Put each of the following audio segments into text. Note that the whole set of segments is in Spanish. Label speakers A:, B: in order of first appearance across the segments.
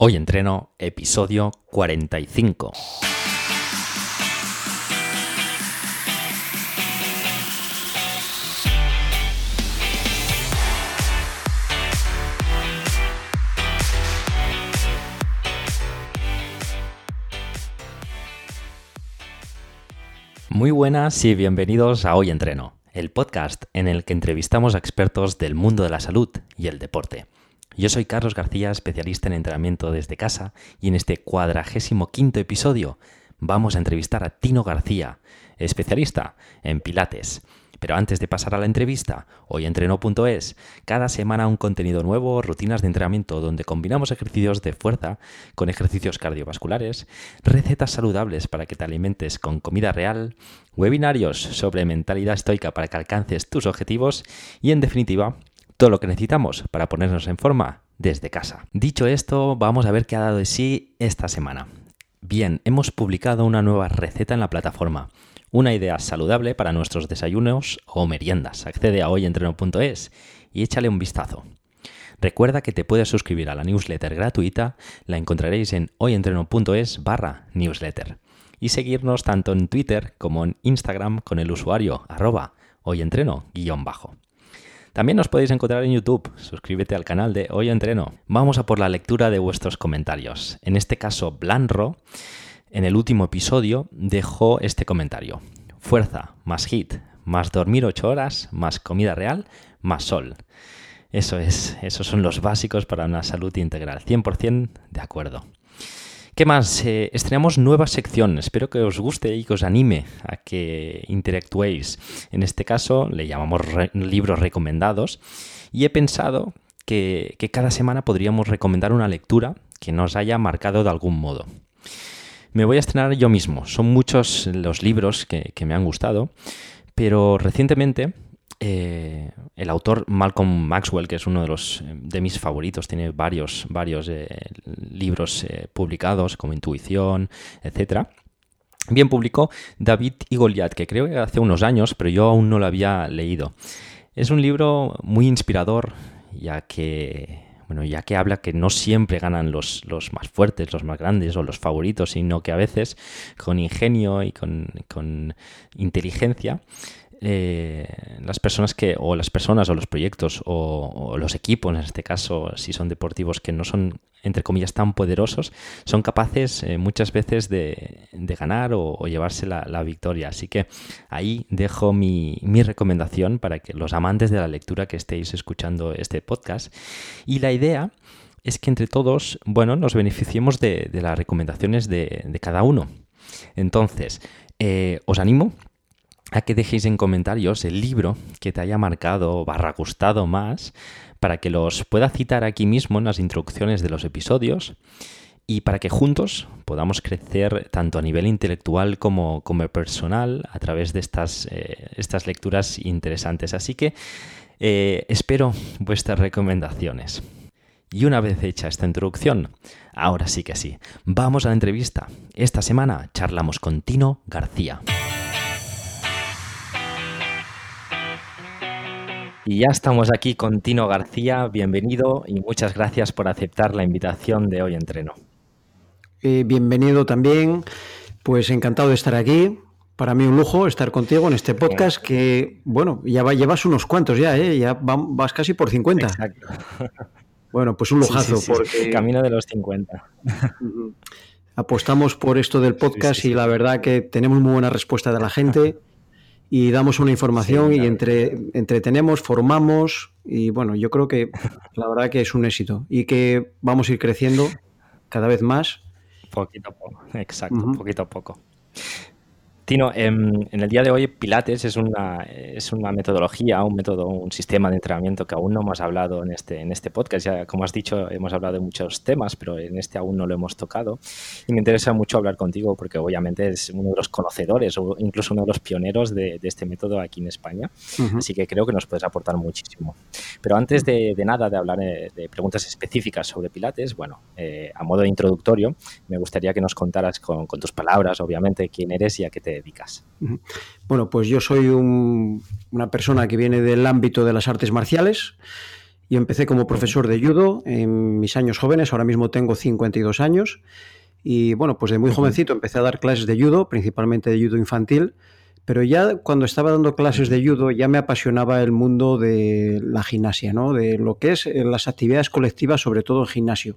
A: Hoy entreno episodio 45. Muy buenas y bienvenidos a Hoy Entreno, el podcast en el que entrevistamos a expertos del mundo de la salud y el deporte. Yo soy Carlos García, especialista en entrenamiento desde casa, y en este cuadragésimo quinto episodio vamos a entrevistar a Tino García, especialista en Pilates. Pero antes de pasar a la entrevista, hoy entreno.es, cada semana un contenido nuevo, rutinas de entrenamiento donde combinamos ejercicios de fuerza con ejercicios cardiovasculares, recetas saludables para que te alimentes con comida real, webinarios sobre mentalidad estoica para que alcances tus objetivos y en definitiva todo lo que necesitamos para ponernos en forma desde casa. Dicho esto, vamos a ver qué ha dado de sí esta semana. Bien, hemos publicado una nueva receta en la plataforma. Una idea saludable para nuestros desayunos o meriendas. Accede a hoyentreno.es y échale un vistazo. Recuerda que te puedes suscribir a la newsletter gratuita, la encontraréis en hoyentreno.es barra newsletter. Y seguirnos tanto en Twitter como en Instagram con el usuario arroba hoyentreno-bajo. También nos podéis encontrar en YouTube. Suscríbete al canal de Hoy Entreno. Vamos a por la lectura de vuestros comentarios. En este caso, Blanro, en el último episodio, dejó este comentario. Fuerza, más hit, más dormir 8 horas, más comida real, más sol. Eso es, esos son los básicos para una salud integral. 100% de acuerdo. ¿Qué más? Eh, estrenamos nueva sección. Espero que os guste y que os anime a que interactuéis. En este caso le llamamos libros recomendados. Y he pensado que, cada semana podríamos recomendar una lectura que nos haya marcado de algún modo. Me voy a estrenar yo mismo. Son muchos los libros que me han gustado. Pero recientemente eh, el autor Malcolm Maxwell, que es uno de los eh, de mis favoritos, tiene varios, varios eh, libros publicados como Intuición, etcétera. Bien publicó David y Goliat, que creo que hace unos años, pero yo aún no lo había leído. Es un libro muy inspirador, ya que bueno, ya que habla que no siempre ganan los, los, más fuertes, los más grandes o los favoritos, sino que a veces con ingenio y con, con inteligencia eh, las personas que, o las personas o los proyectos o, los equipos, en este caso, si son deportivos que no son, entre comillas, tan poderosos, son capaces eh, muchas veces de, ganar o, llevarse la, victoria. Así que ahí dejo mi, recomendación para que los amantes de la lectura que estéis escuchando este podcast. Y la idea es que entre todos, bueno, nos beneficiemos de, las recomendaciones de, cada uno. Entonces, eh, os animo a que dejéis en comentarios el libro que te haya marcado o barra gustado más para que los pueda citar aquí mismo en las introducciones de los episodios y para que juntos podamos crecer tanto a nivel intelectual como, como personal a través de estas, eh, estas lecturas interesantes. Así que eh, espero vuestras recomendaciones. Y una vez hecha esta introducción, ahora sí que sí, vamos a la entrevista. Esta semana charlamos con Tino García. Y ya estamos aquí con Tino García. Bienvenido y muchas gracias por aceptar la invitación de hoy entreno.
B: Eh, bienvenido también. Pues encantado de estar aquí. Para mí un lujo estar contigo en este podcast que, bueno, ya llevas unos cuantos ya, ¿eh? Ya vas casi por 50. Exacto. Bueno, pues un lujazo.
A: porque... Camino de los 50.
B: Apostamos por esto del podcast y la verdad que tenemos muy buena respuesta de la gente y damos una información y entre, entretenemos, formamos y bueno, yo creo que la verdad que es un éxito y que vamos a ir creciendo cada vez más.
A: Poquito a poco, exacto, poquito a poco. Tino, en, el día de hoy Pilates es una, es una metodología, un método, un sistema de entrenamiento que aún no hemos hablado en este, en este podcast. Ya, como has dicho, hemos hablado de muchos temas, pero en este aún no lo hemos tocado. Y me interesa mucho hablar contigo porque obviamente es uno de los conocedores o incluso uno de los pioneros de, este método aquí en España. Así que creo que nos puedes aportar muchísimo. Pero antes de, nada, de hablar eh, de preguntas específicas sobre Pilates, bueno, eh, a modo introductorio, me gustaría que nos contaras con, con tus palabras, obviamente, quién eres y a qué te dedicas?
B: Bueno, pues yo soy una persona que viene del ámbito de las artes marciales y empecé como profesor de judo en mis años jóvenes, ahora mismo tengo 52 años. Y bueno, pues de muy jovencito empecé a dar clases de judo, principalmente de judo infantil, pero ya cuando estaba dando clases de judo ya me apasionaba el mundo de la gimnasia, ¿no? De lo que es eh, las actividades colectivas, sobre todo en gimnasio.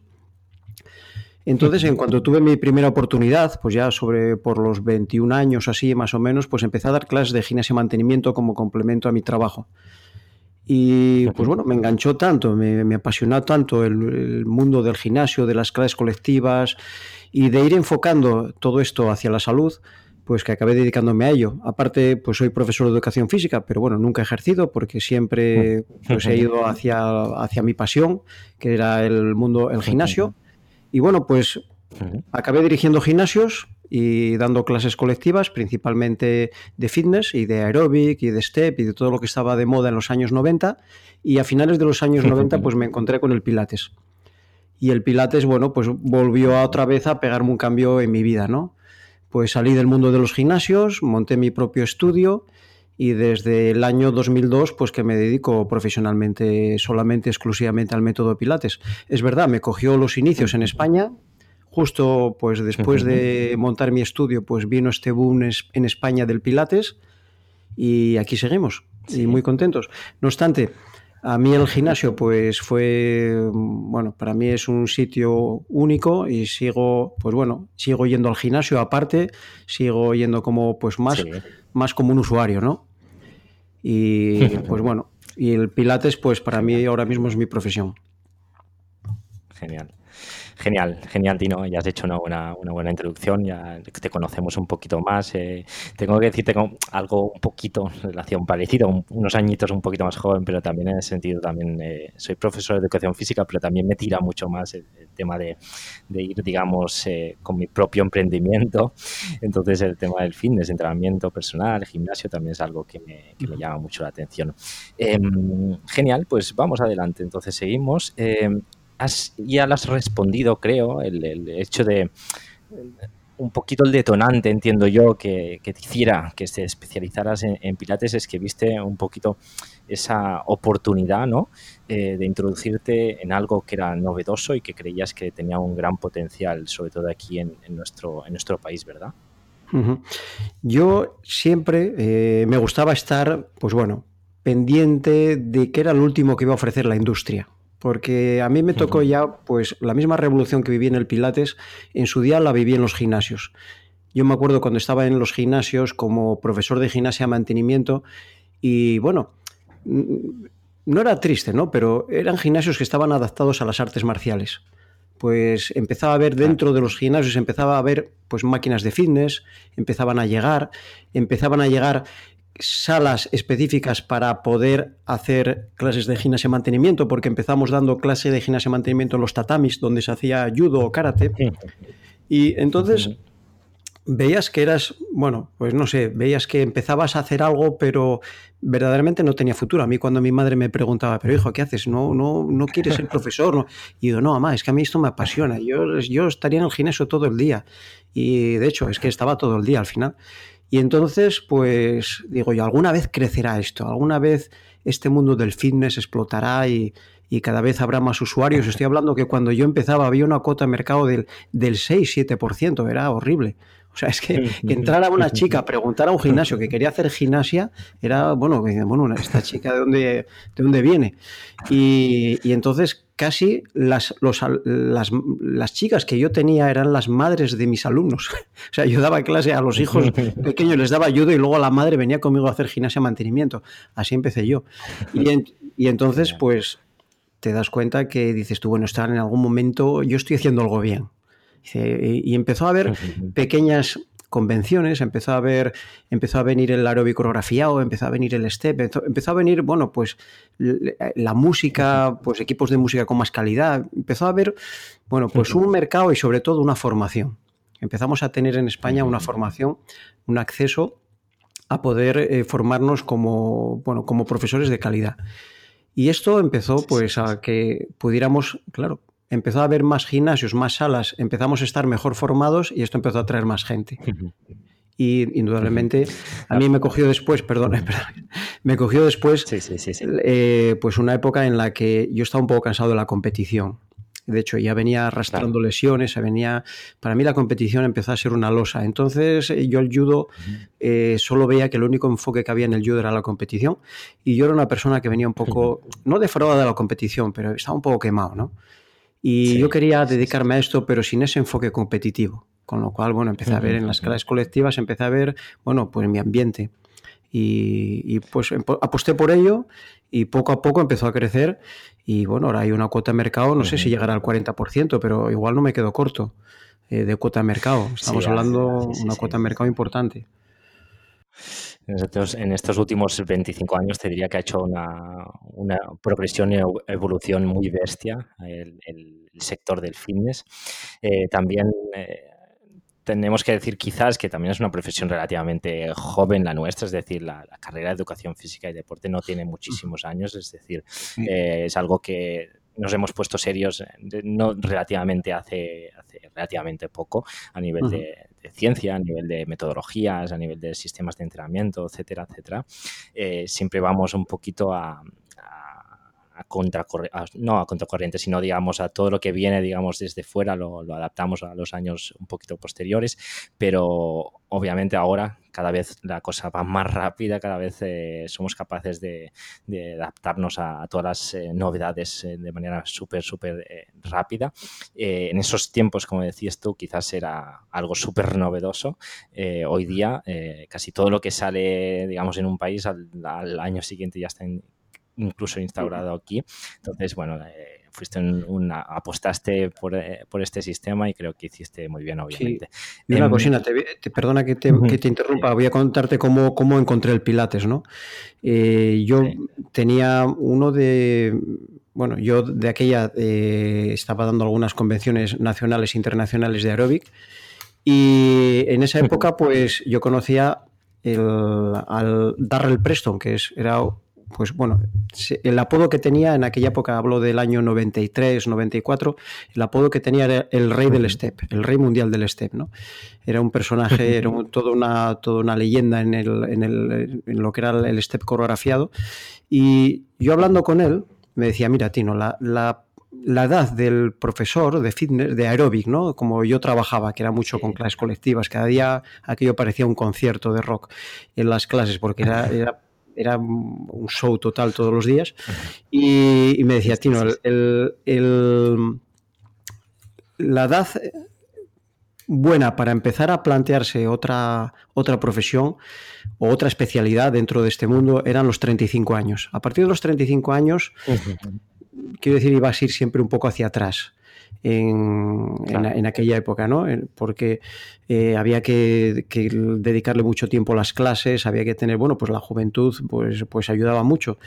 B: Entonces, en cuanto tuve mi primera oportunidad, pues ya sobre por los 21 años así más o menos, pues empecé a dar clases de gimnasia y mantenimiento como complemento a mi trabajo. Y pues bueno, me enganchó tanto, me, apasionó tanto el, mundo del gimnasio, de las clases colectivas y de ir enfocando todo esto hacia la salud, pues que acabé dedicándome a ello. Aparte, pues soy profesor de educación física, pero bueno, nunca he ejercido porque siempre pues, he ido hacia, hacia mi pasión, que era el mundo, el gimnasio. Y bueno, pues acabé dirigiendo gimnasios y dando clases colectivas, principalmente de fitness y de aeróbic y de step y de todo lo que estaba de moda en los años 90. Y a finales de los años 90 pues me encontré con el Pilates. Y el Pilates, bueno, pues volvió otra vez a pegarme un cambio en mi vida, ¿no? Pues salí del mundo de los gimnasios, monté mi propio estudio y desde el año 2002 pues que me dedico profesionalmente solamente exclusivamente al método Pilates. Es verdad, me cogió los inicios en España, Justo pues después de montar mi estudio, pues vino este boom en España del Pilates y aquí seguimos y muy contentos. No obstante, a mí el gimnasio pues fue, bueno, para mí es un sitio único y sigo, pues bueno, sigo yendo al gimnasio aparte, sigo yendo como pues más, más como un usuario, ¿no? Y pues bueno, y el Pilates pues para mí ahora mismo es mi profesión.
A: Genial. Genial, genial, Tino. Ya has hecho una buena, una buena introducción, ya te conocemos un poquito más. Eh, tengo que decir, tengo algo un poquito relación parecida, unos añitos un poquito más joven, pero también en el sentido, también eh, soy profesor de educación física, pero también me tira mucho más el, tema de, ir, digamos, eh, con mi propio emprendimiento. Entonces, el tema del fitness, entrenamiento personal, gimnasio, también es algo que me, llama mucho la atención. Em, genial, pues vamos adelante. Entonces, seguimos. Ya lo has respondido, creo, el, hecho de un poquito el detonante, entiendo yo, que, te hiciera que te especializaras en, Pilates es que viste un poquito esa oportunidad, ¿no? Eh, de introducirte en algo que era novedoso y que creías que tenía un gran potencial, sobre todo aquí en, nuestro, en nuestro país, ¿verdad?
B: Yo siempre eh, me gustaba estar, pues bueno, pendiente de qué era lo último que iba a ofrecer la industria porque a mí me tocó ya pues la misma revolución que viví en el Pilates, en su día la viví en los gimnasios. Yo me acuerdo cuando estaba en los gimnasios como profesor de gimnasia mantenimiento y bueno, no era triste, ¿no? Pero eran gimnasios que estaban adaptados a las artes marciales. Pues empezaba a ver dentro de los gimnasios, empezaba a ver pues máquinas de fitness, empezaban a llegar, empezaban a llegar salas específicas para poder hacer clases de gimnasia y mantenimiento, porque empezamos dando clase de gimnasia y mantenimiento en los tatamis, donde se hacía judo o karate. Y entonces veías que eras, bueno, pues no sé, veías que empezabas a hacer algo, pero verdaderamente no tenía futuro. A mí cuando mi madre me preguntaba, pero hijo, ¿qué haces? ¿No, no, no quieres ser profesor? Y yo, no, mamá, es que a mí esto me apasiona. Yo, yo estaría en el gimnasio todo el día. Y de hecho, es que estaba todo el día al final. Y entonces, pues digo yo, alguna vez crecerá esto, alguna vez este mundo del fitness explotará y, cada vez habrá más usuarios. Estoy hablando que cuando yo empezaba había una cuota de mercado del, del 6-7%, era horrible. O sea, es que, que entrara una chica a preguntar a un gimnasio que quería hacer gimnasia, era, bueno, bueno, esta chica de dónde, de dónde viene. Y, y entonces casi las, los, las, las, chicas que yo tenía eran las madres de mis alumnos. o sea, yo daba clase a los hijos pequeños, les daba ayuda y luego la madre venía conmigo a hacer gimnasia mantenimiento. Así empecé yo. Y, y entonces, pues, te das cuenta que dices tú, bueno, estar en algún momento, yo estoy haciendo algo bien. Y empezó a haber pequeñas convenciones, empezó a ver, empezó a venir el o empezó a venir el step, empezó, a venir, bueno, pues la música, pues equipos de música con más calidad, empezó a haber, bueno, pues un mercado y sobre todo una formación. Empezamos a tener en España una formación, un acceso a poder eh, formarnos como, bueno, como profesores de calidad. Y esto empezó pues a que pudiéramos, claro, empezó a haber más gimnasios, más salas, empezamos a estar mejor formados y esto empezó a traer más gente. Y indudablemente a mí me cogió después, perdón, me cogió después eh, pues una época en la que yo estaba un poco cansado de la competición. De hecho, ya venía arrastrando lesiones, venía. Para mí la competición empezó a ser una losa. Entonces, eh, yo el judo eh, solo veía que el único enfoque que había en el judo era la competición. Y yo era una persona que venía un poco, no defraudada de la competición, pero estaba un poco quemado, ¿no? Y yo quería dedicarme a esto, pero sin ese enfoque competitivo. Con lo cual, bueno, empecé a ver en las clases colectivas, empecé a ver, bueno, pues mi ambiente. Y, y, pues aposté por ello y poco a poco empezó a crecer y bueno, ahora hay una cuota de mercado, no sé si llegará al 40%, pero igual no me quedo corto eh, de cuota de mercado. Estamos hablando de una cuota de mercado importante.
A: Nosotros en estos últimos 25 años te diría que ha hecho una, una progresión y evolución muy bestia el, sector del fitness. Eh, también eh, tenemos que decir quizás que también es una profesión relativamente joven la nuestra, es decir, la, carrera de educación física y deporte no tiene muchísimos años, es decir, eh, es algo que nos hemos puesto serios no relativamente hace, hace relativamente poco a nivel de, ciencia, a nivel de metodologías, a nivel de sistemas de entrenamiento, etcétera, etcétera. Eh, siempre vamos un poquito a, no a contracorriente, sino digamos a todo lo que viene, digamos, desde fuera, lo, adaptamos a los años un poquito posteriores, pero obviamente ahora cada vez la cosa va más rápida, cada vez eh, somos capaces de, adaptarnos a, todas las eh, novedades eh, de manera súper, súper rápida. en esos tiempos, como decías tú, quizás era algo súper novedoso. hoy día, casi todo lo que sale, digamos, en un país al, al año siguiente ya está en, incluso instaurado aquí. Entonces, bueno, eh, fuiste una, apostaste por, eh, por, este sistema y creo que hiciste muy bien, obviamente.
B: Y una em, cosina, te, perdona que te, que te, interrumpa, voy a contarte cómo, cómo encontré el Pilates, ¿no? Eh, yo tenía uno de, bueno, yo de aquella estaba dando algunas convenciones nacionales e internacionales de aeróbic y en esa época pues yo conocía el, al Darrell Preston, que es, era pues bueno, el apodo que tenía en aquella época, hablo del año 93, 94, el apodo que tenía era el rey del step, el rey mundial del step, ¿no? Era un personaje, era toda, una, toda una leyenda en, el, en, el, en, lo que era el step coreografiado. Y yo hablando con él, me decía, mira, Tino, la, la la edad del profesor de fitness, de aeróbic, ¿no? Como yo trabajaba, que era mucho con clases colectivas, cada día aquello parecía un concierto de rock en las clases, porque era, era era un show total todos los días. Y, me decía, Tino, el, la edad buena para empezar a plantearse otra, otra profesión o otra especialidad dentro de este mundo eran los 35 años. A partir de los 35 años, quiero decir, ibas a ir siempre un poco hacia atrás en, aquella época, ¿no? Porque eh, había que, dedicarle mucho tiempo a las clases, había que tener, bueno, pues la juventud pues, pues ayudaba mucho.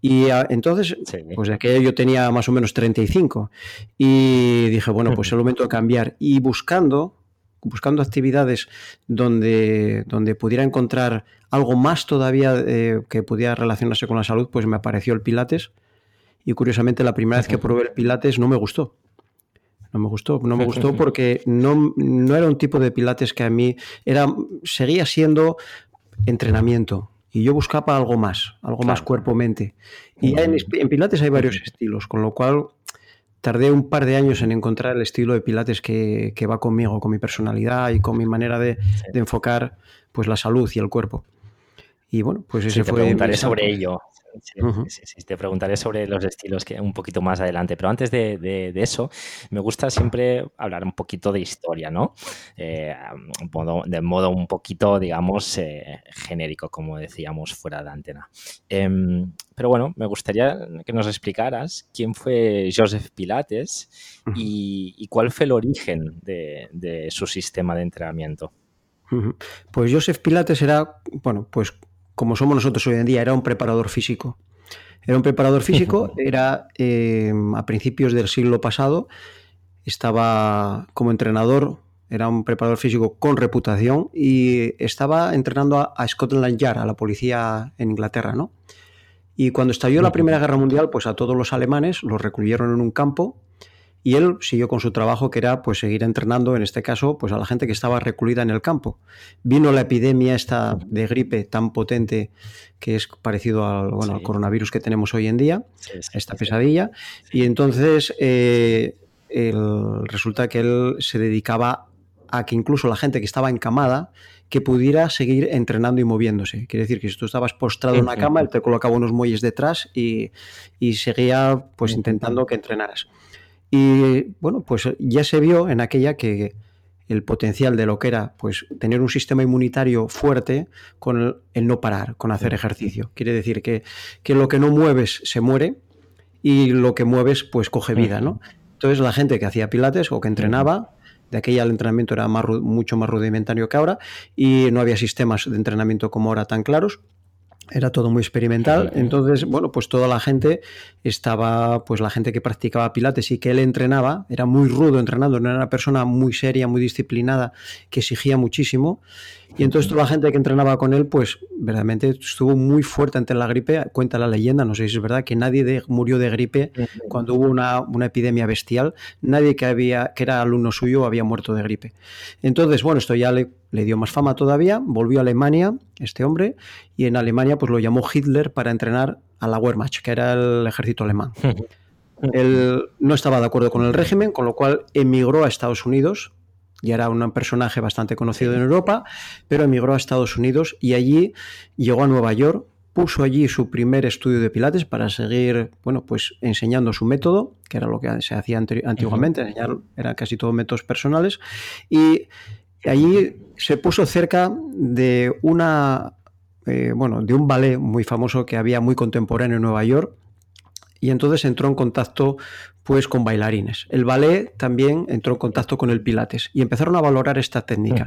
B: Y entonces, pues de aquella yo tenía más o menos 35 y dije, bueno, pues es el momento de cambiar. Y buscando, buscando actividades donde, donde pudiera encontrar algo más todavía eh, que pudiera relacionarse con la salud, pues me apareció el Pilates. Y curiosamente la primera vez que probé el Pilates no me gustó. No me gustó, no me gustó porque no, no era un tipo de pilates que a mí era, seguía siendo entrenamiento. Y yo buscaba algo más, algo más cuerpo-mente. Y en, Pilates hay varios estilos, con lo cual tardé un par de años en encontrar el estilo de Pilates que, que va conmigo, con mi personalidad y con mi manera de, de, enfocar pues, la salud y el cuerpo. Y bueno, pues ese
A: te
B: fue.
A: Preguntaré sobre ello. Sí, te preguntaré sobre los estilos que un poquito más adelante, pero antes de, eso, me gusta siempre hablar un poquito de historia, ¿no? Eh, de modo un poquito, digamos, eh, genérico, como decíamos fuera de antena. Em, pero bueno, me gustaría que nos explicaras quién fue Joseph Pilates y, cuál fue el origen de, su sistema de entrenamiento.
B: Pues Joseph Pilates era, bueno, pues como somos nosotros hoy en día, era un preparador físico. Era un preparador físico, era eh, a principios del siglo pasado, estaba como entrenador, era un preparador físico con reputación y estaba entrenando a, Scotland Yard, a la policía en Inglaterra, ¿no? Y cuando estalló la Primera Guerra Mundial, pues a todos los alemanes los recluyeron en un campo y él siguió con su trabajo que era pues seguir entrenando en este caso pues a la gente que estaba recluida en el campo. Vino la epidemia esta de gripe tan potente que es parecido al, bueno, al coronavirus que tenemos hoy en día, esta pesadilla, y entonces eh, resulta que él se dedicaba a que incluso la gente que estaba encamada que pudiera seguir entrenando y moviéndose. Quiere decir que si tú estabas postrado en una cama, él te colocaba unos muelles detrás y, y seguía pues intentando que entrenaras. Y bueno, pues ya se vio en aquella que el potencial de lo que era pues tener un sistema inmunitario fuerte con el, no parar, con hacer ejercicio. Quiere decir que, que, lo que no mueves se muere y lo que mueves pues coge vida, ¿no? Entonces la gente que hacía pilates o que entrenaba, de aquella el entrenamiento era más, mucho más rudimentario que ahora y no había sistemas de entrenamiento como ahora tan claros era todo muy experimental. Entonces, bueno, pues toda la gente estaba, pues la gente que practicaba pilates y que él entrenaba, era muy rudo entrenando, no era una persona muy seria, muy disciplinada, que exigía muchísimo. Y entonces toda la gente que entrenaba con él, pues verdaderamente estuvo muy fuerte ante la gripe. Cuenta la leyenda, no sé si es verdad, que nadie murió de gripe cuando hubo una, una, epidemia bestial. Nadie que, había, que era alumno suyo había muerto de gripe. Entonces, bueno, esto ya le, le dio más fama todavía. Volvió a Alemania, este hombre, y en Alemania pues lo llamó Hitler para entrenar a la Wehrmacht, que era el ejército alemán. Él no estaba de acuerdo con el régimen, con lo cual emigró a Estados Unidos ya era un personaje bastante conocido en Europa, pero emigró a Estados Unidos y allí llegó a Nueva York, puso allí su primer estudio de Pilates para seguir, bueno, pues enseñando su método, que era lo que se hacía antiguamente, enseñar, eran casi todos métodos personales, y allí se puso cerca de una, eh, bueno, de un ballet muy famoso que había muy contemporáneo en Nueva York, y entonces entró en contacto pues con bailarines. El ballet también entró en contacto con el pilates y empezaron a valorar esta técnica.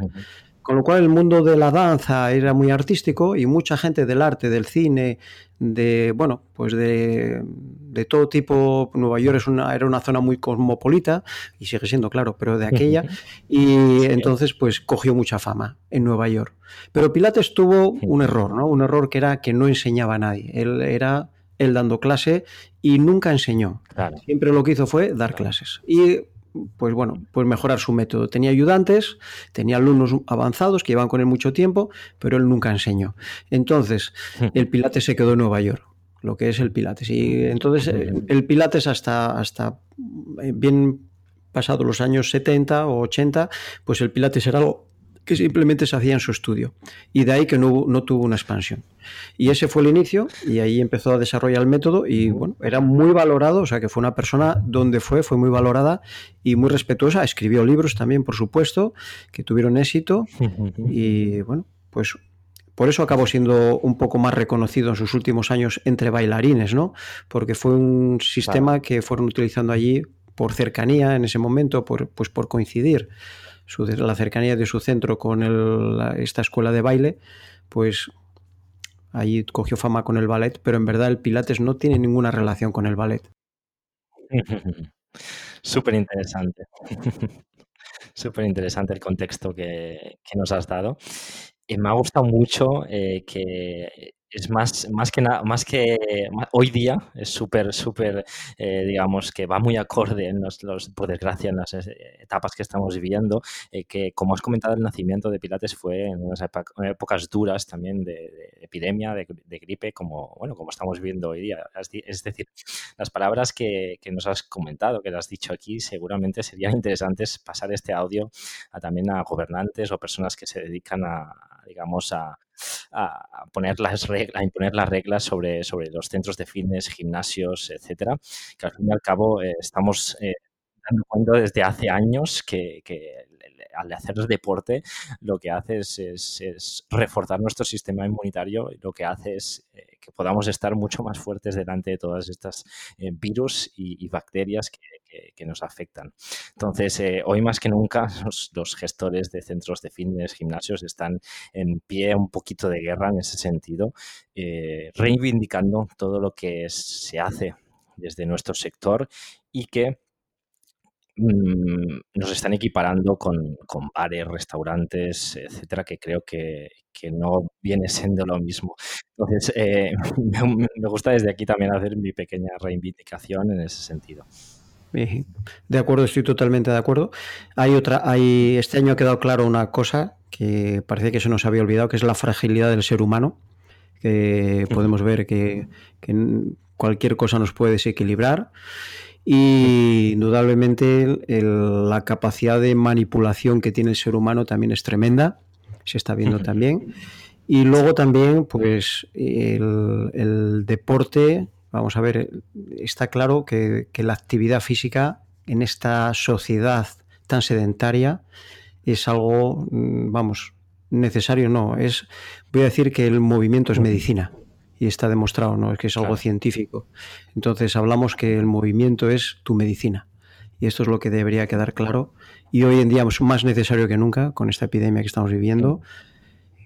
B: Con lo cual el mundo de la danza era muy artístico y mucha gente del arte, del cine, de bueno, pues de, todo tipo. Nueva York es una, era una zona muy cosmopolita y sigue siendo, claro, pero de aquella. Y entonces, pues cogió mucha fama en Nueva York. Pero Pilates tuvo un error, ¿no? Un error que era que no enseñaba a nadie. Él era él dando clase y nunca enseñó. Siempre lo que hizo fue dar clases. Y pues bueno, pues mejorar su método. Tenía ayudantes, tenía alumnos avanzados que llevan con él mucho tiempo, pero él nunca enseñó. Entonces, el Pilates se quedó en Nueva York, lo que es el Pilates. Y entonces el Pilates hasta, hasta eh, bien pasados los años 70 o 80, pues el Pilates era algo que simplemente se hacía en su estudio. Y de ahí que no, no tuvo una expansión. Y ese fue el inicio y ahí empezó a desarrollar el método y bueno, era muy valorado, o sea que fue una persona donde fue, fue muy valorada y muy respetuosa. Escribió libros también, por supuesto, que tuvieron éxito y bueno, pues por eso acabó siendo un poco más reconocido en sus últimos años entre bailarines, ¿no? Porque fue un sistema que fueron utilizando allí por cercanía en ese momento, por, pues por coincidir la cercanía de su centro con esta escuela de baile, pues allí cogió fama con el ballet, pero en verdad el Pilates no tiene ninguna relación con el ballet.
A: Súper interesante. Súper interesante el contexto que, nos has dado. Y me ha gustado mucho eh, que es más, más que nada, más que hoy día es súper, súper, eh, digamos, que va muy acorde en los, por desgracia, en las eh, etapas que estamos viviendo, eh, que como has comentado, el nacimiento de Pilates fue en unas épocas duras también de, epidemia, de, gripe, como, bueno, como estamos viendo hoy día. Es decir, las palabras que, que, nos has comentado, que has dicho aquí, seguramente serían interesantes pasar este audio a, también a gobernantes o personas que se dedican a, digamos, a, a, poner las reglas, a imponer las reglas sobre, sobre los centros de fitness, gimnasios, etcétera, que al fin y al cabo eh, estamos eh, dando cuenta desde hace años que, al hacer deporte lo que hace es, reforzar nuestro sistema inmunitario y lo que hace es eh, que podamos estar mucho más fuertes delante de todas estas virus y, bacterias que, nos afectan. Entonces, eh, hoy más que nunca, los, gestores de centros de fitness, gimnasios, están en pie un poquito de guerra en ese sentido, eh, reivindicando todo lo que se hace desde nuestro sector y que mm, nos están equiparando con, bares, restaurantes, etcétera, que creo que, no viene siendo lo mismo. Entonces, eh, me, gusta desde aquí también hacer mi pequeña reivindicación en ese sentido.
B: De acuerdo, estoy totalmente de acuerdo. Hay otra, hay, este año ha quedado claro una cosa que parece que se nos había olvidado, que es la fragilidad del ser humano. Que podemos ver que, cualquier cosa nos puede desequilibrar. Y indudablemente la capacidad de manipulación que tiene el ser humano también es tremenda. Se está viendo también. Y luego también, pues, el deporte Vamos a ver, está claro que, la actividad física en esta sociedad tan sedentaria es algo, mm, vamos, necesario, no, es, voy a decir que el movimiento es medicina y está demostrado, no es que es algo científico. Entonces hablamos que el movimiento es tu medicina. Y esto es lo que debería quedar claro. Y hoy en día es más necesario que nunca con esta epidemia que estamos viviendo.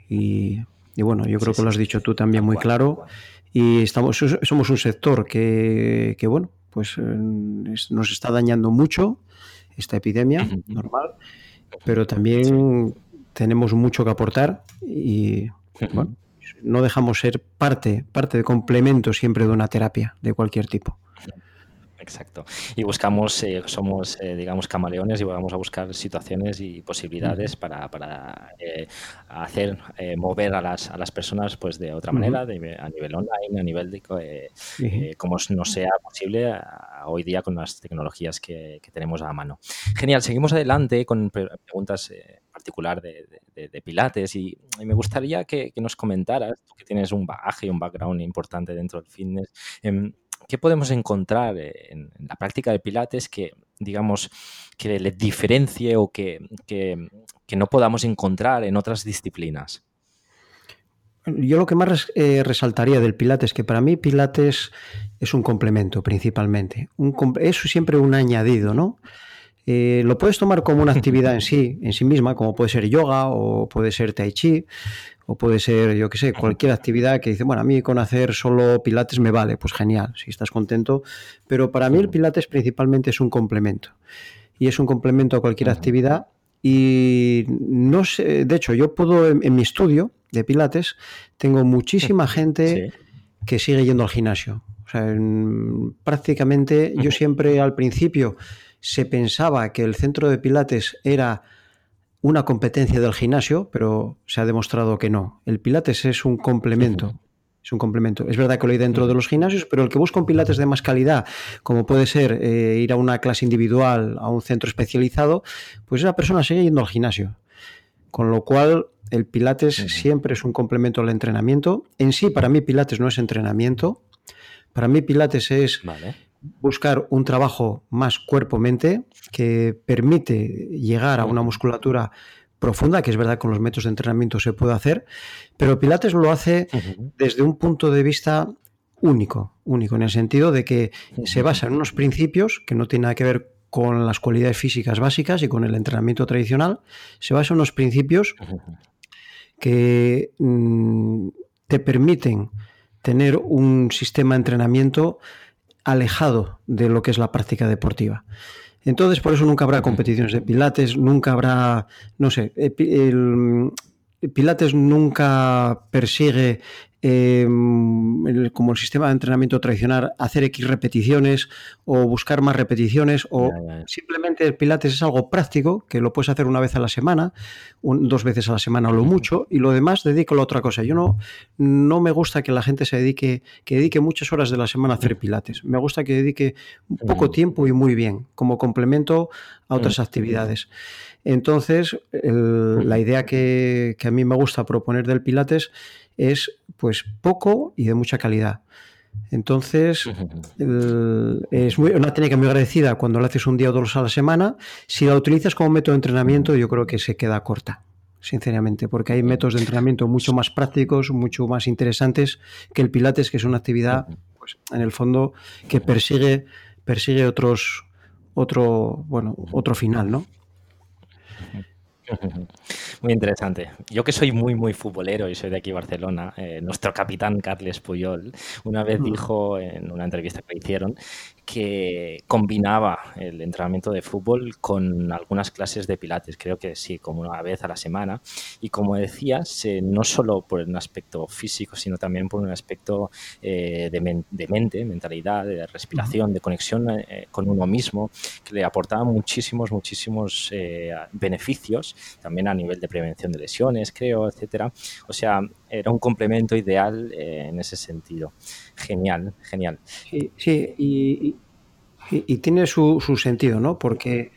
B: Y, bueno, yo creo que lo has dicho tú también muy claro. y estamos, somos un sector que, bueno, pues eh, nos está dañando mucho esta epidemia, normal, pero también tenemos mucho que aportar y bueno, no dejamos ser parte, parte de complemento siempre de una terapia de cualquier tipo.
A: Exacto. Y buscamos, eh, somos, eh, digamos, camaleones y vamos a buscar situaciones y posibilidades para, para eh, hacer, mover a las, a las personas pues de otra manera, de, a nivel online, a nivel de como no sea posible hoy día con las tecnologías que, tenemos a mano. Genial, seguimos adelante con preguntas particular de, de, Pilates y, me gustaría que, que, nos comentaras, tú que tienes un bagaje y un background importante dentro del fitness, em, ¿qué podemos encontrar en, la práctica de Pilates que, digamos, que le diferencie o que, no podamos encontrar en otras disciplinas?
B: Yo lo que más eh, resaltaría del Pilates, que para mí Pilates es un complemento principalmente. Un, es siempre un añadido, ¿no? Eh, lo puedes tomar como una actividad en sí, en sí misma, como puede ser yoga o puede ser tai chi, o puede ser, yo qué sé, cualquier actividad que dice, bueno, a mí con hacer solo pilates me vale, pues genial, si estás contento, pero para mí el pilates principalmente es un complemento y es un complemento a cualquier actividad y no sé, de hecho, yo puedo en, mi estudio de pilates, tengo muchísima gente que sigue yendo al gimnasio. O sea, prácticamente yo siempre al principio se pensaba que el centro de pilates era una competencia del gimnasio, pero se ha demostrado que no. El Pilates es un complemento. Es un complemento. Es verdad que lo hay dentro de los gimnasios, pero el que busca un Pilates de más calidad, como puede ser eh, ir a una clase individual, a un centro especializado, pues esa persona sigue yendo al gimnasio. Con lo cual, el Pilates siempre es un complemento al entrenamiento. En sí, para mí, Pilates no es entrenamiento. Para mí, Pilates es buscar un trabajo más cuerpo-mente que permite llegar a una musculatura profunda, que es verdad que con los métodos de entrenamiento se puede hacer, pero Pilates lo hace desde un punto de vista único, único, en el sentido de que se basa en unos principios que no tienen nada que ver con las cualidades físicas básicas y con el entrenamiento tradicional, se basa en unos principios que mm, te permiten tener un sistema de entrenamiento alejado de lo que es la práctica deportiva. Entonces, por eso nunca habrá competiciones de pilates, nunca habrá, no sé, el, Pilates nunca persigue Em, como el sistema de entrenamiento tradicional, hacer X repeticiones o buscar más repeticiones o simplemente el pilates es algo práctico que lo puedes hacer una vez a la semana, dos veces a la semana o lo mucho y lo demás dedícalo a otra cosa. Yo no, no me gusta que la gente se dedique, que dedique muchas horas de la semana a hacer pilates. Me gusta que dedique poco tiempo y muy bien como complemento a otras actividades. Entonces, la idea que, que a mí me gusta proponer del pilates es pues poco y de mucha calidad. Entonces, es una técnica muy agradecida cuando la haces un día o dos a la semana. Si la utilizas como método de entrenamiento, yo creo que se queda corta, sinceramente, porque hay métodos de entrenamiento mucho más prácticos, mucho más interesantes que el Pilates, que es una actividad, pues, en el fondo, que persigue, persigue otros, otro, bueno, otro final, ¿no?
A: Muy interesante. Yo que soy muy, muy futbolero y soy de aquí Barcelona, eh, nuestro capitán Carles Puyol una vez mm. dijo en una entrevista que le hicieron que combinaba el entrenamiento de fútbol con algunas clases de pilates, creo que sí, como una vez a la semana. Y como decías, eh, no solo por un aspecto físico, sino también por un aspecto eh, de, mente, mentalidad, de respiración, de conexión eh, con uno mismo, que le aportaba muchísimos, muchísimos beneficios, también a nivel de prevención de lesiones, creo, etcétera. O sea, era un complemento ideal en ese sentido. Genial, genial.
B: Sí, sí y, y, tiene su, su, sentido, ¿no? Porque,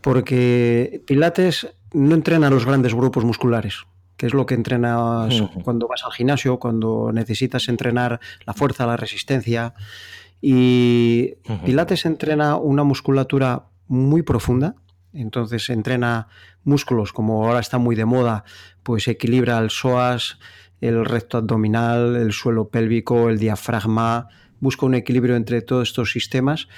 B: porque Pilates no entrena a los grandes grupos musculares, que es lo que entrenas cuando vas al gimnasio, cuando necesitas entrenar la fuerza, la resistencia. Y Pilates entrena una musculatura muy profunda, entonces entrena músculos como ahora está muy de moda, pues equilibra el psoas, el recto abdominal, el suelo pélvico, el diafragma, busca un equilibrio entre todos estos sistemas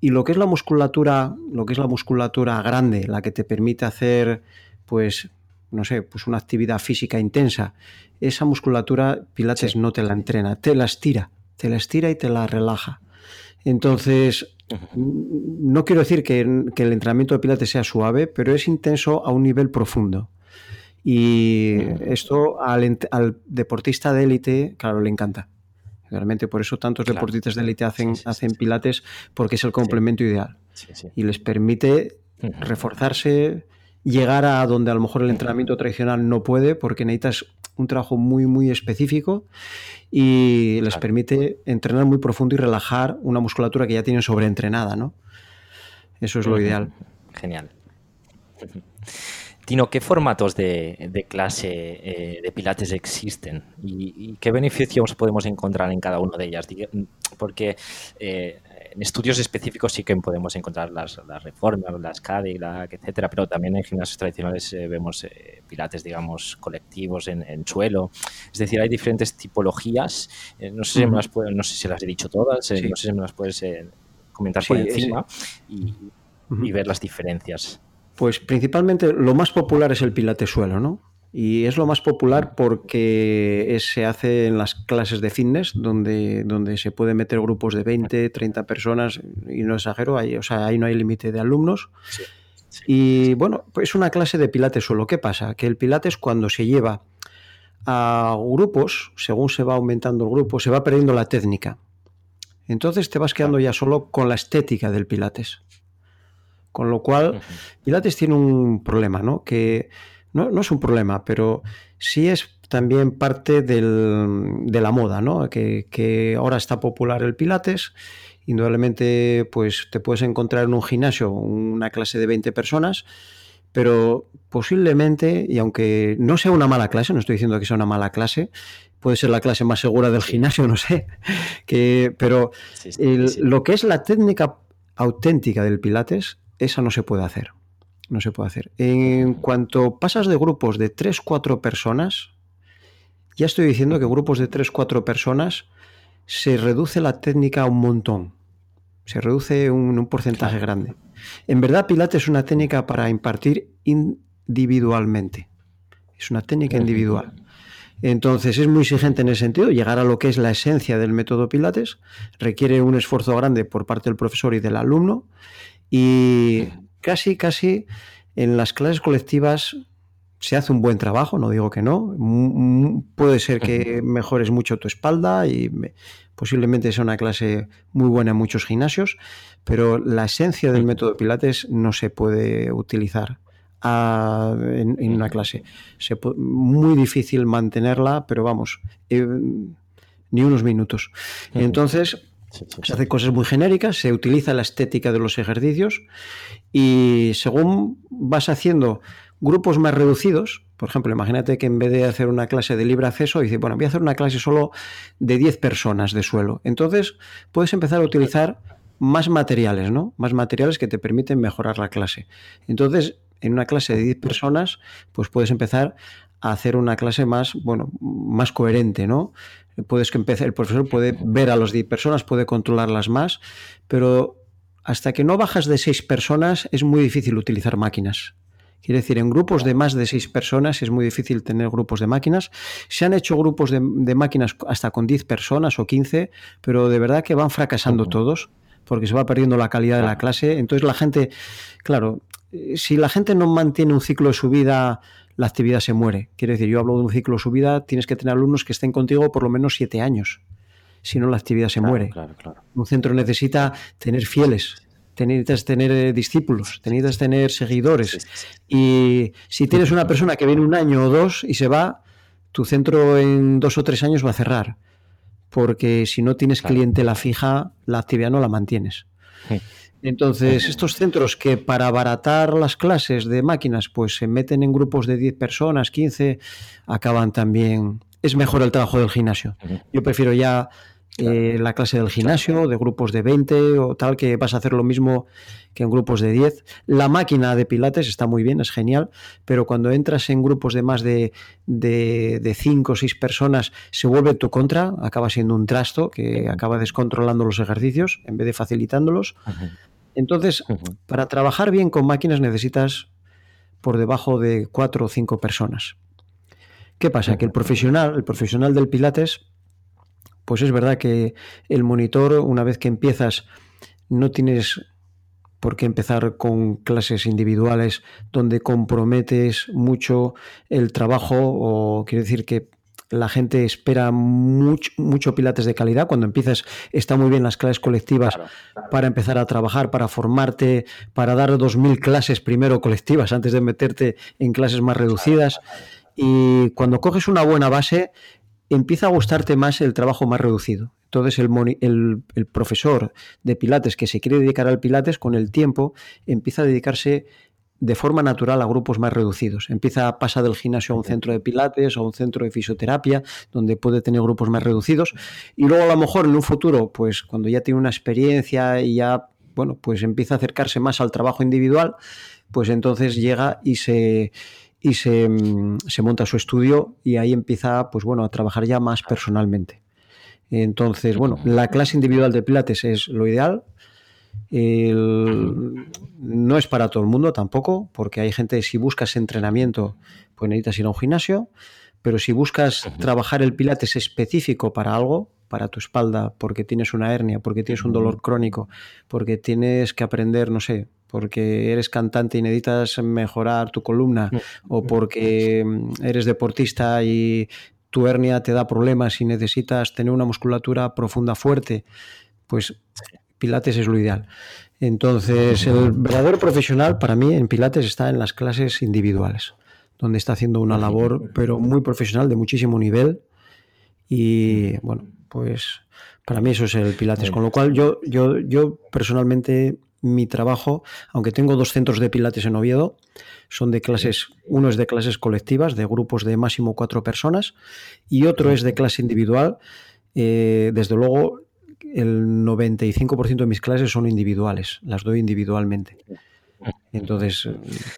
B: y lo que es la musculatura, lo que es la musculatura grande, la que te permite hacer pues no sé, pues una actividad física intensa, esa musculatura Pilates no te la entrena, te la estira, te la estira y te la relaja. Entonces, no quiero decir que, el entrenamiento de Pilates sea suave, pero es intenso a un nivel profundo. Y esto al, deportista de élite, claro, le encanta. Realmente por eso tantos deportistas de élite hacen, hacen pilates porque es el complemento ideal. Y les permite reforzarse, llegar a donde a lo mejor el entrenamiento tradicional no puede porque necesitas un trabajo muy, muy específico y les permite entrenar muy profundo y relajar una musculatura que ya tienen sobreentrenada, ¿no? Eso es lo ideal.
A: Genial. Tino, ¿qué formatos de, clase eh, de Pilates existen y, qué beneficios podemos encontrar en cada una de ellas? Porque eh, en estudios específicos sí que podemos encontrar las, reformas, las Cadillac, etcétera, pero también en gimnasios tradicionales eh, vemos Pilates, digamos, colectivos en, suelo. Es decir, hay diferentes tipologías. no, sé si me las no sé si las he dicho todas, no sé si me las puedes comentar por encima y ver las diferencias.
B: Pues principalmente lo más popular es el pilates suelo, ¿no? Y es lo más popular porque se hace en las clases de fitness, donde, donde se puede meter grupos de 20, 30 personas, y no exagero, ahí, o sea, ahí no hay límite de alumnos. y bueno, pues es una clase de pilates suelo. ¿Qué pasa? Que el pilates cuando se lleva a grupos, según se va aumentando el grupo, se va perdiendo la técnica. Entonces te vas quedando ya solo con la estética del pilates. Con lo cual, Pilates tiene un problema, ¿no? Que no, es un problema, pero sí es también parte de la moda, ¿no? Que, ahora está popular el Pilates. Indudablemente, pues te puedes encontrar en un gimnasio una clase de 20 personas, pero posiblemente, y aunque no sea una mala clase, no estoy diciendo que sea una mala clase, puede ser la clase más segura del gimnasio, no sé, que, pero lo que es la técnica auténtica del Pilates esa no se puede hacer. No se puede hacer. En cuanto pasas de grupos de 3-4 personas, ya estoy diciendo que grupos de 3-4 personas se reduce la técnica un montón. Se reduce un, un porcentaje grande. En verdad, Pilates es una técnica para impartir individualmente. Es una técnica individual. Entonces es muy exigente en ese sentido. Llegar a lo que es la esencia del método Pilates requiere un esfuerzo grande por parte del profesor y del alumno y casi, casi en las clases colectivas se hace un buen trabajo, no digo que no. Puede ser que mejores mucho tu espalda y posiblemente sea una clase muy buena en muchos gimnasios, pero la esencia del método Pilates no se puede utilizar en, una clase. Se muy difícil mantenerla, pero vamos, eh, ni unos minutos. Entonces, se hace cosas muy genéricas, se utiliza la estética de los ejercicios y según vas haciendo grupos más reducidos, por ejemplo, imagínate que en vez de hacer una clase de libre acceso, dice, bueno, voy a hacer una clase solo de 10 personas de suelo. Entonces, puedes empezar a utilizar más materiales, ¿no? Más materiales que te permiten mejorar la clase. Entonces, en una clase de 10 personas, pues puedes empezar a hacer una clase más, bueno, más coherente, ¿no? Puedes que empezar, el profesor puede ver a las 10 personas, puede controlarlas más, pero hasta que no bajas de 6 personas es muy difícil utilizar máquinas. Quiere decir, en grupos de más de seis personas es muy difícil tener grupos de máquinas. Se han hecho grupos de, máquinas hasta con 10 personas o 15, pero de verdad que van fracasando todos porque se va perdiendo la calidad de la clase. Entonces la gente, claro, si la gente no mantiene un ciclo de su vida, la actividad se muere. Quiere decir, yo hablo de un ciclo de su vida, tienes que tener alumnos que estén contigo por lo menos siete años. Si no, la actividad se muere. Un centro necesita tener fieles, necesitas tener eh, discípulos, necesitas tener seguidores. Y si tienes una persona que viene un año o dos y se va, tu centro en dos o tres años va a cerrar. Porque si no tienes clientela fija, la actividad no la mantienes. Entonces, estos centros que para abaratar las clases de máquinas, pues se meten en grupos de 10 personas, 15, acaban también. Es mejor el trabajo del gimnasio. Yo prefiero ya eh, la clase del gimnasio, de grupos de 20 o tal, que vas a hacer lo mismo que en grupos de 10. La máquina de pilates está muy bien, es genial, pero cuando entras en grupos de más de, de, 5 o 6 personas, se vuelve tu contra, acaba siendo un trasto que acaba descontrolando los ejercicios en vez de facilitándolos. Entonces, para trabajar bien con máquinas necesitas por debajo de 4 o 5 personas. ¿Qué pasa? Que el profesional, el profesional del pilates, pues es verdad que el monitor, una vez que empiezas, no tienes por qué empezar con clases individuales donde comprometes mucho el trabajo o quiere decir que la gente espera mucho, mucho pilates de calidad. Cuando empiezas, está muy bien las clases colectivas para empezar a trabajar, para formarte, para dar 2.000 clases primero colectivas antes de meterte en clases más reducidas. Y cuando coges una buena base, empieza a gustarte más el trabajo más reducido. Entonces el, el, profesor de Pilates que se quiere dedicar al Pilates, con el tiempo empieza a dedicarse de forma natural a grupos más reducidos. Empieza a pasar del gimnasio a un centro de pilates o a un centro de fisioterapia, donde puede tener grupos más reducidos. Y luego a lo mejor en un futuro, pues cuando ya tiene una experiencia y ya, bueno, pues empieza a acercarse más al trabajo individual, pues entonces llega y se y se, mm, se, monta su estudio y ahí empieza pues bueno a trabajar ya más personalmente. Entonces, bueno, la clase individual de Pilates es lo ideal. No es para todo el mundo tampoco, porque hay gente, si buscas entrenamiento, pues necesitas ir a un gimnasio, pero si buscas trabajar el Pilates específico para algo, para tu espalda, porque tienes una hernia, porque tienes un dolor crónico, porque tienes que aprender, no sé, porque eres cantante y necesitas mejorar tu columna mm. o porque mm, eres deportista y tu hernia te da problemas y necesitas tener una musculatura profunda fuerte, pues Pilates es lo ideal. Entonces, el verdadero profesional para mí en Pilates está en las clases individuales, donde está haciendo una labor, pero muy profesional, de muchísimo nivel. Y bueno, pues para mí eso es el Pilates. Con lo cual yo, yo, yo personalmente mi trabajo, aunque tengo dos centros de pilates en Oviedo, son de clases, uno es de clases colectivas, de grupos de máximo cuatro personas, y otro es de clase individual. Eh, desde luego, el 95% de mis clases son individuales, las doy individualmente. Entonces,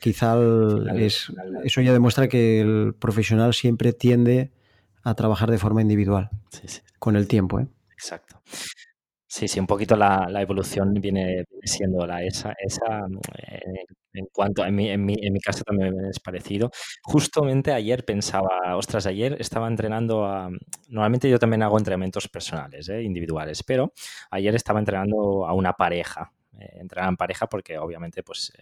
B: quizá es, eso ya demuestra que el profesional siempre tiende a trabajar de forma individual, con el tiempo. ¿eh?
A: Exacto. Sí, sí, un poquito la, evolución viene, siendo la, esa, esa eh, en cuanto mi, en, mi, caso también es parecido. Justamente ayer pensaba, ostras, ayer estaba entrenando a, normalmente yo también hago entrenamientos personales, eh, individuales, pero ayer estaba entrenando a una pareja, eh, entrenar en pareja porque obviamente pues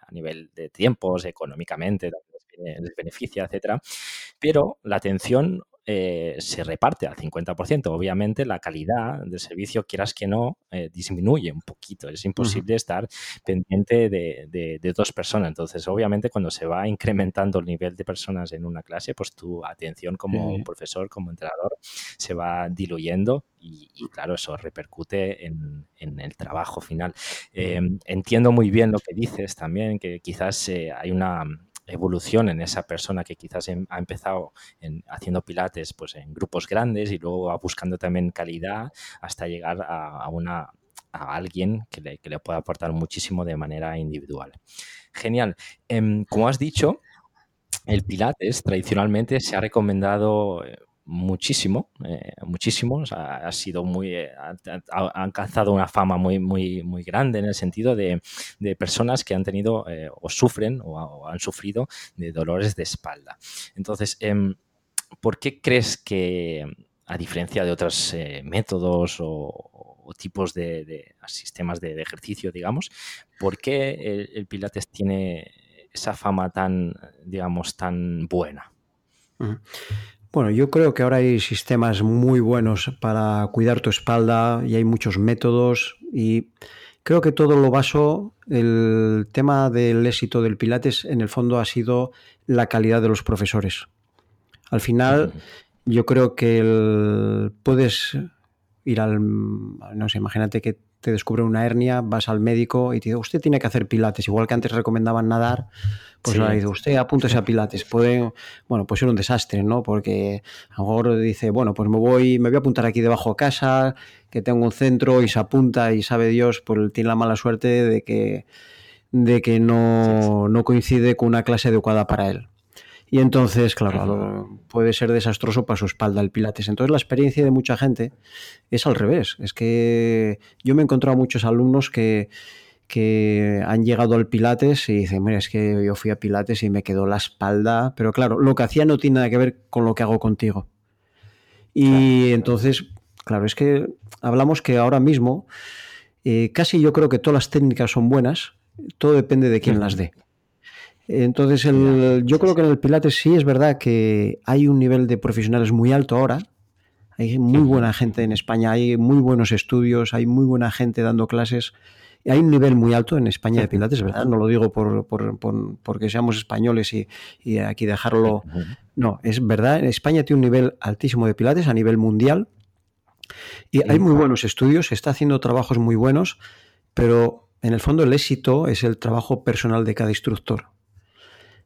A: a nivel de tiempos, económicamente, les beneficia, etcétera, pero la atención eh, se reparte al 50%. Obviamente la calidad del servicio, quieras que no, eh, disminuye un poquito. Es imposible estar pendiente de, dos personas. Entonces, obviamente, cuando se va incrementando el nivel de personas en una clase, pues tu atención como profesor, como entrenador, se va diluyendo y, claro, eso repercute en, el trabajo final. Em, entiendo muy bien lo que dices también, que quizás eh, hay una evolución en esa persona que quizás em, ha empezado en, haciendo pilates pues en grupos grandes y luego va buscando también calidad hasta llegar a, una a alguien que le, que le, pueda aportar muchísimo de manera individual. Genial. Em, como has dicho, el Pilates tradicionalmente se ha recomendado eh, muchísimo, eh, muchísimo. ha sido muy, eh, ha, alcanzado una fama muy, muy, muy grande en el sentido de, personas que han tenido o sufren o, han sufrido de dolores de espalda. Entonces, em, ¿por qué crees que, a diferencia de otros métodos o, tipos de, sistemas de, ejercicio, digamos, ¿por qué el Pilates tiene esa fama tan, digamos, tan buena?
B: Bueno, yo creo que ahora hay sistemas muy buenos para cuidar tu espalda y hay muchos métodos y creo que todo lo baso, el tema del éxito del Pilates en el fondo ha sido la calidad de los profesores. Al final, yo creo que puedes ir al, no sé, imagínate que te descubre una hernia, vas al médico y te dice, usted tiene que hacer pilates, igual que antes recomendaban nadar, pues ahora dice, usted apúntese a pilates. Puede, bueno, pues ser un desastre, ¿no? Porque a lo mejor dice, bueno, pues me voy, me voy a apuntar aquí debajo de casa, que tengo un centro y se apunta y sabe Dios, pues tiene la mala suerte de que, de que no, no coincide con una clase adecuada para él. Y entonces, claro, puede ser desastroso para su espalda el pilates. Entonces la experiencia de mucha gente es al revés. Es que yo me he encontrado muchos alumnos que, que han llegado al pilates y dicen, mira, es que yo fui a pilates y me quedó la espalda. Pero claro, lo que hacía no tiene nada que ver con lo que hago contigo. Y entonces, claro, es que hablamos que ahora mismo eh, casi yo creo que todas las técnicas son buenas, todo depende de quién las dé. Entonces, yo creo que en el Pilates sí es verdad que hay un nivel de profesionales muy alto ahora. Hay muy buena gente en España, hay muy buenos estudios, hay muy buena gente dando clases. Hay un nivel muy alto en España de Pilates, ¿verdad? No lo digo por, porque seamos españoles y, aquí dejarlo. No, es verdad. En España tiene un nivel altísimo de Pilates a nivel mundial. Y hay muy buenos estudios, se está haciendo trabajos muy buenos, pero en el fondo el éxito es el trabajo personal de cada instructor.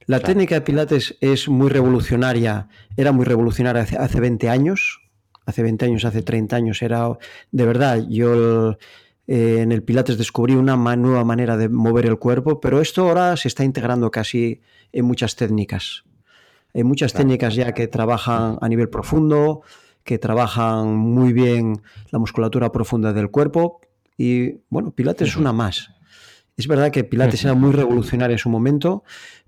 B: La técnica de Pilates es muy revolucionaria, era muy revolucionaria hace, 20 años, hace 20 años, hace 30 años, era de verdad, yo eh, en el Pilates descubrí una nueva manera de mover el cuerpo, pero esto ahora se está integrando casi en muchas técnicas. Hay muchas técnicas ya que trabajan a nivel profundo, que trabajan muy bien la musculatura profunda del cuerpo y bueno, Pilates es una más. Es verdad que Pilates era muy revolucionario en su momento,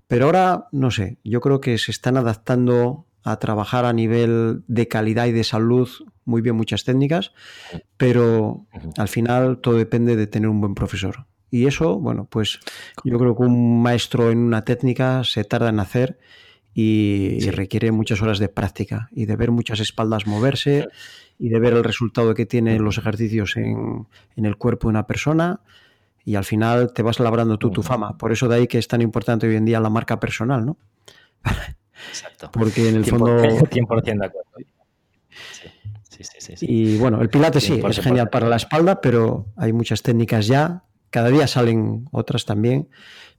B: pero ahora, no sé, yo creo que se están adaptando a trabajar a nivel de calidad y de salud muy bien muchas técnicas, pero al final todo depende de tener un buen profesor. Y eso, bueno, pues yo creo que un maestro en una técnica se tarda en hacer y, requiere muchas horas de práctica y de ver muchas espaldas moverse y de ver el resultado que tienen los ejercicios en, en el cuerpo de una persona y al final te vas labrando tú tu fama. Por eso de ahí que es tan importante hoy en día la marca personal, ¿no?
A: Exacto.
B: Porque en el fondo...
A: 100% de acuerdo.
B: Sí. Sí, sí, y bueno, el pilates sí, es genial para la espalda, pero hay muchas técnicas ya. Cada día salen otras también,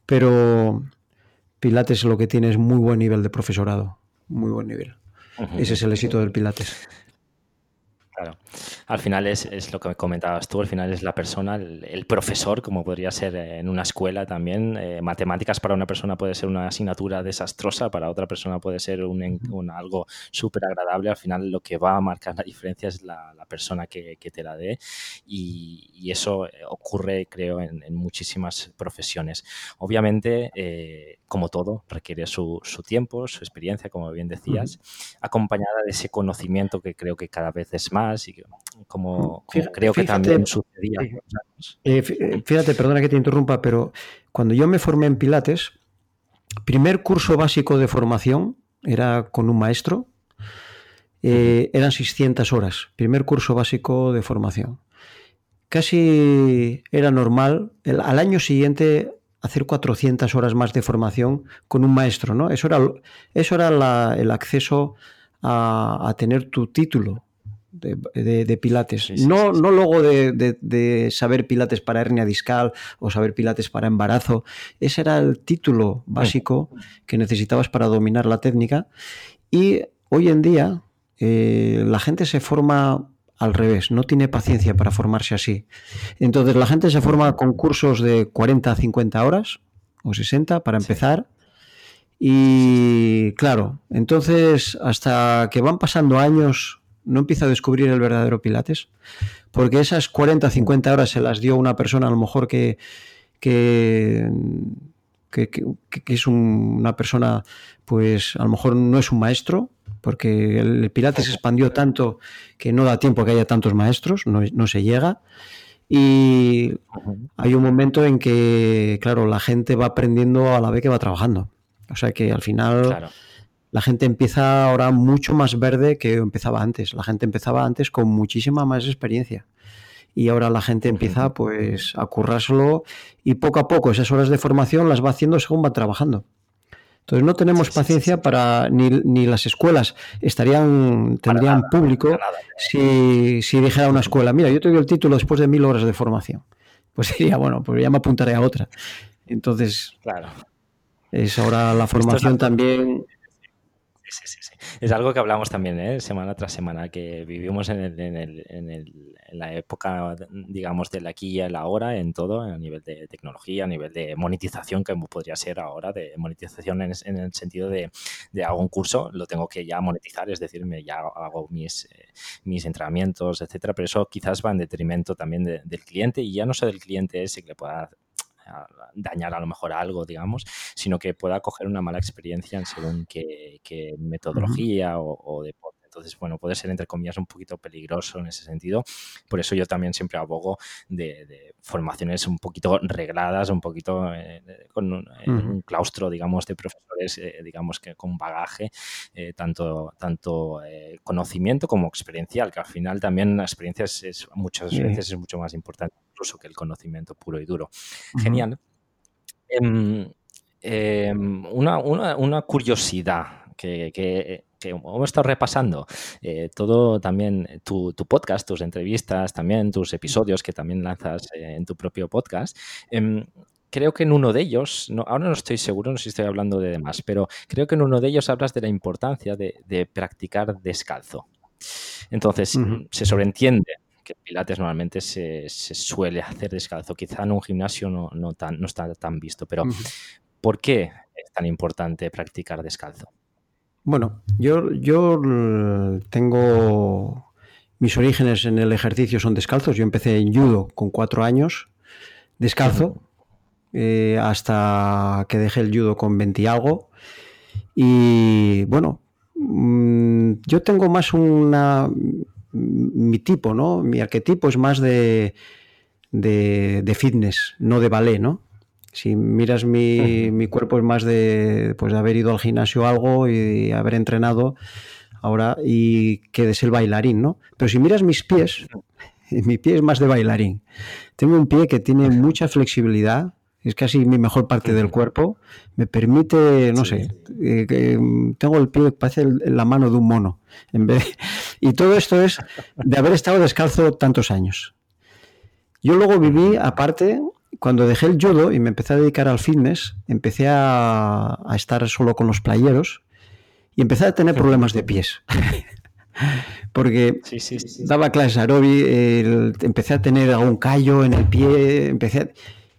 B: pero pilates lo que tiene es muy buen nivel de profesorado, muy buen nivel. Ese es el éxito del pilates.
A: Claro. Al final es, lo que comentabas tú, al final es la persona, el, profesor, como podría ser en una escuela también. Eh, matemáticas para una persona puede ser una asignatura desastrosa, para otra persona puede ser un, algo súper agradable. Al final lo que va a marcar la diferencia es la, persona que, te la dé y, eso eh, ocurre, creo, en, muchísimas profesiones. Obviamente, eh, como todo, requiere su, tiempo, su experiencia, como bien decías, acompañada de ese conocimiento que creo que cada vez es más y como, creo que también sucedía.
B: Eh, eh, fíjate, perdona que te interrumpa, pero cuando yo me formé en Pilates, primer curso básico de formación era con un maestro, eh, eran 600 horas, primer curso básico de formación. Casi era normal al año siguiente hacer 400 horas más de formación con un maestro, ¿no? Eso era, eso era el acceso a, tener tu título de, pilates. no, no luego de, saber pilates para hernia discal o saber pilates para embarazo. Ese era el título básico que necesitabas para dominar la técnica. Y hoy en día eh, la gente se forma al revés, no tiene paciencia para formarse así. Entonces la gente se forma con cursos de 40 a 50 horas o 60 para empezar. Y Y claro, entonces hasta que van pasando años no empieza a descubrir el verdadero Pilates, porque esas 40 o 50 horas se las dio una persona a lo mejor que, que, es una persona, pues a lo mejor no es un maestro, porque el Pilates se expandió tanto que no da tiempo que haya tantos maestros, no, no se llega. Y hay un momento en que, claro, la gente va aprendiendo a la vez que va trabajando. O sea que al final la gente empieza ahora mucho más verde que empezaba antes. La gente empezaba antes con muchísima más experiencia. Y ahora la gente empieza pues a currárselo y poco a poco esas horas de formación las va haciendo según va trabajando. Entonces no tenemos paciencia para ni, las escuelas estarían tendrían público si, si dijera una escuela, mira, yo te doy el título después de mil horas de formación. Pues diría, bueno, pues ya me apuntaré a otra. Entonces, claro. Es ahora la formación también.
A: Es algo que hablamos también ¿eh? semana tras semana, que vivimos en, la época, digamos, del aquí y el ahora, en todo, a nivel de tecnología, a nivel de monetización, que podría ser ahora, de monetización en, el sentido de, de, hago un curso, lo tengo que ya monetizar, es decir, me, ya hago mis, eh, mis entrenamientos, etcétera, pero eso quizás va en detrimento también del cliente y ya no sé del cliente ese que le pueda dañar a lo mejor algo, digamos, sino que pueda coger una mala experiencia en según qué, metodología o, deporte. Entonces, bueno, puede ser, entre comillas, un poquito peligroso en ese sentido. Por eso yo también siempre abogo de, formaciones un poquito regladas, un poquito eh, con un, claustro, digamos, de profesores, eh, digamos, que con bagaje, eh, tanto, tanto conocimiento como experiencial, que al final también la experiencia es, muchas veces es mucho más importante incluso que el conocimiento puro y duro. Genial. Em, em, una, curiosidad que, que, hemos estado repasando eh, todo también tu, podcast, tus entrevistas, también tus episodios que también lanzas eh, en tu propio podcast. Em, creo que en uno de ellos, ahora no estoy seguro, no sé si estoy hablando de demás, pero creo que en uno de ellos hablas de la importancia de, practicar descalzo. Entonces, se sobreentiende que Pilates normalmente se, suele hacer descalzo. Quizá en un gimnasio no, no, tan, no está tan visto, pero ¿por qué es tan importante practicar descalzo?
B: Bueno, yo, yo tengo mis orígenes en el ejercicio son descalzos. Yo empecé en judo con cuatro años, descalzo, eh, hasta que dejé el judo con 20 y algo. Y bueno, mm, yo tengo más una mi tipo, ¿no? Mi arquetipo es más de, de, fitness, no de ballet, ¿no? Si miras mi, mi, cuerpo es más de, pues, de haber ido al gimnasio algo y haber entrenado ahora y que de ser bailarín, ¿no? Pero si miras mis pies, mi pie es más de bailarín. Tengo un pie que tiene mucha flexibilidad, es casi mi mejor parte del cuerpo, me permite, no sé, eh, mm, tengo el pie que parece la mano de un mono. En vez y todo esto es de haber estado descalzo tantos años. Yo luego viví, aparte, cuando dejé el judo y me empecé a dedicar al fitness, empecé a, estar solo con los playeros y empecé a tener problemas de pies. Porque daba clases aerobi, empecé a tener algún callo en el pie, empecé a,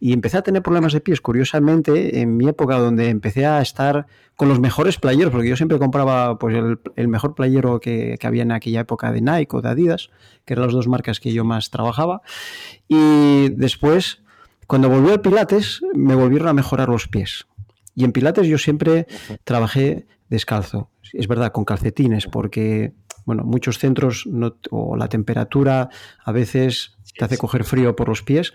B: y empecé a tener problemas de pies, curiosamente, en mi época donde empecé a estar con los mejores playeros, porque yo siempre compraba pues, el, mejor playero que, había en aquella época de Nike o de Adidas, que eran las dos marcas que yo más trabajaba. Y después, cuando volví al Pilates, me volvieron a mejorar los pies. Y en Pilates yo siempre trabajé descalzo, es verdad, con calcetines, porque bueno, muchos centros o la temperatura a veces te hace coger frío por los pies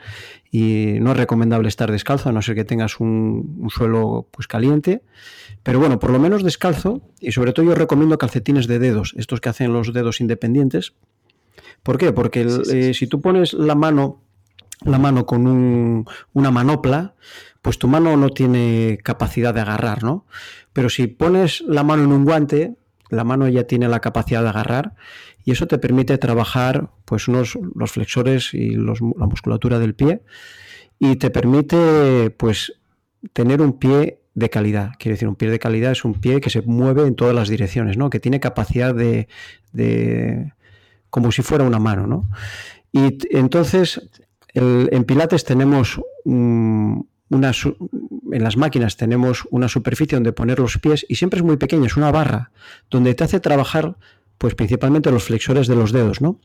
B: y no es recomendable estar descalzo a no ser que tengas un, suelo pues caliente. Pero bueno, por lo menos descalzo y sobre todo yo recomiendo calcetines de dedos, estos que hacen los dedos independientes. ¿Por qué? Porque eh, si tú pones la mano la mano con una manopla, pues tu mano no tiene capacidad de agarrar, ¿no? Pero si pones la mano en un guante, la mano ya tiene la capacidad de agarrar y eso te permite trabajar pues unos, los flexores y la musculatura del pie y te permite pues tener un pie de calidad. Quiere decir, un pie de calidad es un pie que se mueve en todas las direcciones, ¿no? Que tiene capacidad de, de como si fuera una mano, ¿no? Y entonces en Pilates tenemos una, en las máquinas tenemos una superficie donde poner los pies y siempre es muy pequeña, es una barra, donde te hace trabajar pues principalmente los flexores de los dedos, ¿no?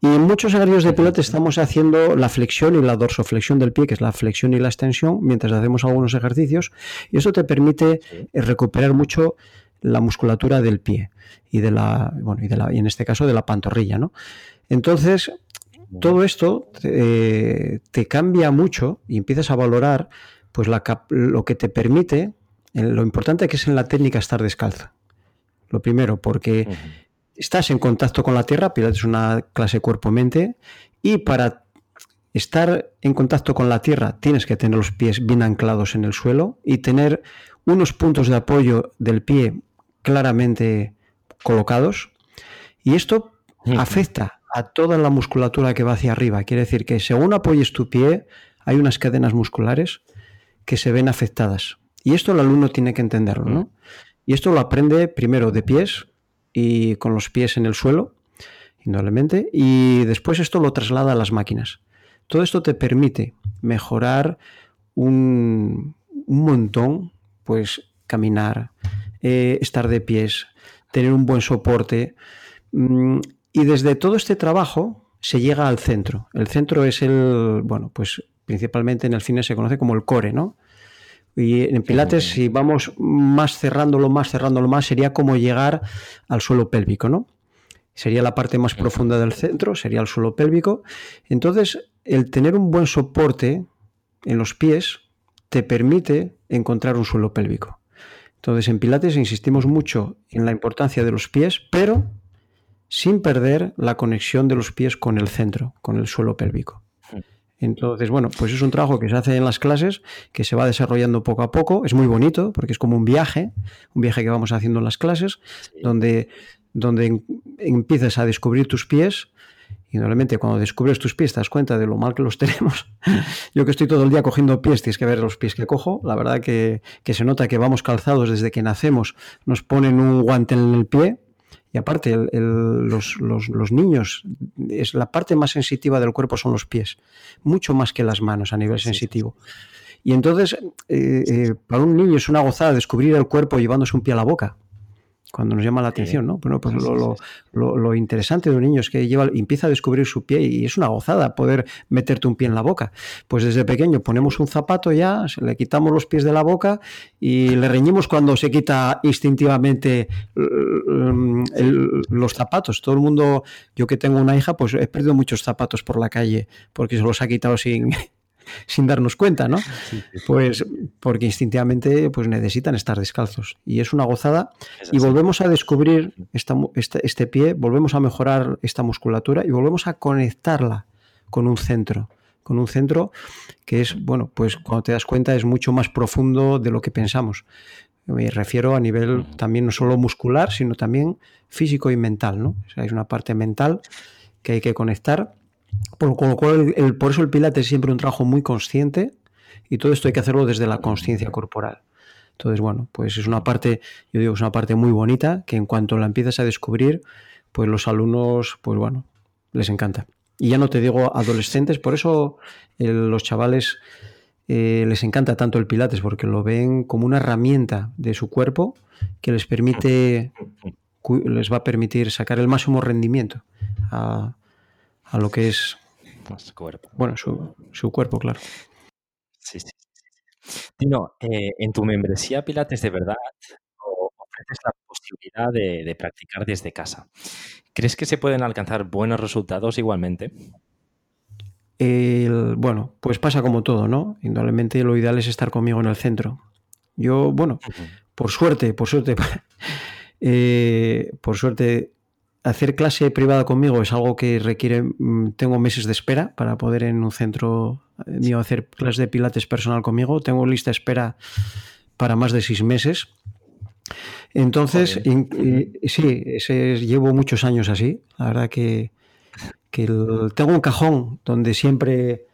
B: Y en muchos ejercicios de pilates estamos haciendo la flexión y la dorsoflexión del pie, que es la flexión y la extensión, mientras hacemos algunos ejercicios, y eso te permite eh, recuperar mucho la musculatura del pie y de la, bueno, y, de la, y en este caso de la pantorrilla, ¿no? Entonces, todo esto eh, te cambia mucho y empiezas a valorar pues lo que te permite, lo importante que es en la técnica estar descalza. Lo primero, porque estás en contacto con la tierra, Pilates es una clase cuerpo-mente, y para estar en contacto con la tierra tienes que tener los pies bien anclados en el suelo y tener unos puntos de apoyo del pie claramente colocados. Y esto afecta a toda la musculatura que va hacia arriba. Quiere decir que según apoyes tu pie, hay unas cadenas musculares que se ven afectadas. Y esto el alumno tiene que entenderlo, ¿no? Y esto lo aprende primero de pies, y con los pies en el suelo, indudablemente, y después esto lo traslada a las máquinas. Todo esto te permite mejorar un, montón, pues caminar, eh, estar de pies, tener un buen soporte. Y desde todo este trabajo se llega al centro. El centro es el, bueno, pues principalmente en el cine se conoce como el core, ¿no? Y en Pilates, si vamos más cerrándolo, más cerrándolo más, sería como llegar al suelo pélvico, ¿no? Sería la parte más profunda del centro, sería el suelo pélvico. Entonces, el tener un buen soporte en los pies te permite encontrar un suelo pélvico. Entonces, en Pilates insistimos mucho en la importancia de los pies, pero sin perder la conexión de los pies con el centro, con el suelo pélvico. Entonces, bueno, pues es un trabajo que se hace en las clases, que se va desarrollando poco a poco. Es muy bonito porque es como un viaje, un viaje que vamos haciendo en las clases, donde, donde empiezas a descubrir tus pies. Y normalmente cuando descubres tus pies te das cuenta de lo mal que los tenemos. Yo que estoy todo el día cogiendo pies, tienes que ver los pies que cojo. La verdad que, que se nota que vamos calzados desde que nacemos. Nos ponen un guante en el pie, y aparte, los, niños, es la parte más sensitiva del cuerpo son los pies, mucho más que las manos a nivel sensitivo. Y entonces, eh, eh, para un niño es una gozada descubrir el cuerpo llevándose un pie a la boca cuando nos llama la atención, ¿no? Bueno, pues lo, interesante de un niño es que lleva, empieza a descubrir su pie y es una gozada poder meterte un pie en la boca. Pues desde pequeño ponemos un zapato ya, le quitamos los pies de la boca y le reñimos cuando se quita instintivamente los zapatos. Todo el mundo, yo que tengo una hija, pues he perdido muchos zapatos por la calle porque se los ha quitado sin, sin darnos cuenta, ¿no? Pues porque instintivamente pues necesitan estar descalzos. Y es una gozada. y volvemos a descubrir esta, este, este, pie, volvemos a mejorar esta musculatura y volvemos a conectarla con un centro. Con un centro que es, bueno, pues cuando te das cuenta es mucho más profundo de lo que pensamos. Me refiero a nivel también no solo muscular, sino también físico y mental, ¿no? O sea, es una parte mental que hay que conectar por, lo cual, el, por eso el Pilates es siempre un trabajo muy consciente y todo esto hay que hacerlo desde la conciencia corporal. Entonces, bueno, pues es una parte, yo digo, es una parte muy bonita que en cuanto la empiezas a descubrir, pues los alumnos, pues bueno, les encanta. Y ya no te digo adolescentes, por eso los chavales eh, les encanta tanto el Pilates, porque lo ven como una herramienta de su cuerpo que les permite, les va a permitir sacar el máximo rendimiento a, a lo que es cuerpo. Bueno, su, cuerpo, claro.
A: Sí, sí. Tino, eh, en tu membresía Pilates de verdad ofreces la posibilidad de, practicar desde casa. ¿Crees que se pueden alcanzar buenos resultados igualmente?
B: bueno, pues pasa como todo, ¿no? Indudablemente lo ideal es estar conmigo en el centro. Yo, bueno, por suerte, por suerte, eh, por suerte hacer clase privada conmigo es algo que requiere, mm, tengo meses de espera para poder en un centro eh, mío hacer clase de pilates personal conmigo. Tengo lista de espera para más de seis meses. Entonces, sí, llevo muchos años así. La verdad que, tengo un cajón donde siempre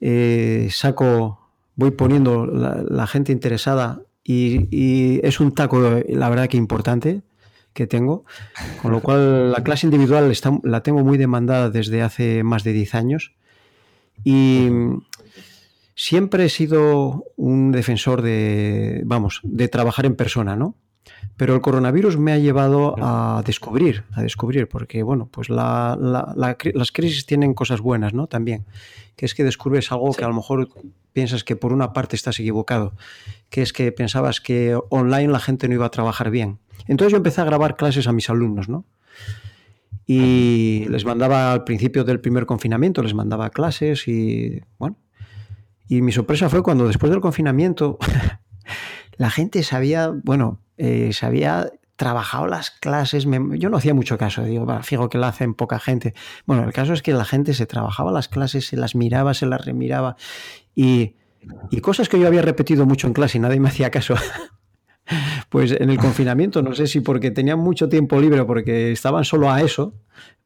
B: eh, saco, voy poniendo la, gente interesada y, y, es un taco, la verdad que importante que tengo, con lo cual la clase individual está, la tengo muy demandada desde hace más de 10 años y siempre he sido un defensor de, vamos, de trabajar en persona, ¿no? Pero el coronavirus me ha llevado a descubrir, a descubrir, porque bueno, pues la, las crisis tienen cosas buenas, ¿no? También, que es que descubres algo que a lo mejor piensas que por una parte estás equivocado, que es que pensabas que online la gente no iba a trabajar bien. Entonces yo empecé a grabar clases a mis alumnos, ¿no? Y les mandaba al principio del primer confinamiento, les mandaba clases y bueno. Y mi sorpresa fue cuando después del confinamiento la gente sabía, bueno, eh, se había trabajado las clases, yo no hacía mucho caso, digo, fijo que lo hacen poca gente. Bueno, el caso es que la gente se trabajaba las clases, se las miraba, se las remiraba y, y cosas que yo había repetido mucho en clase y nadie me hacía caso. Pues en el confinamiento, no sé si porque tenían mucho tiempo libre, porque estaban solo a eso,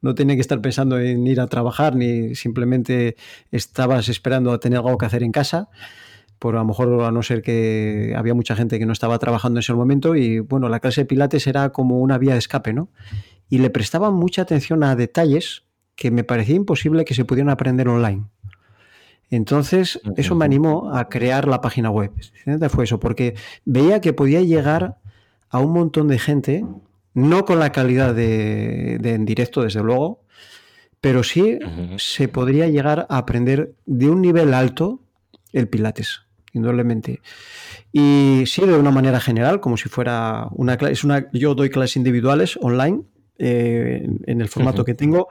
B: no tenían que estar pensando en ir a trabajar, ni simplemente estabas esperando a tener algo que hacer en casa, por a lo mejor a no ser que había mucha gente que no estaba trabajando en ese momento y bueno, la clase de pilates era como una vía de escape, ¿no? Y le prestaban mucha atención a detalles que me parecía imposible que se pudieran aprender online. Entonces, eso me animó a crear la página web. Fue eso, porque veía que podía llegar a un montón de gente, no con la calidad de, en directo, desde luego, pero sí se podría llegar a aprender de un nivel alto el Pilates indudablemente. Y sí, de una manera general, como si fuera una clase. Una, yo doy clases individuales online eh, en el formato que tengo,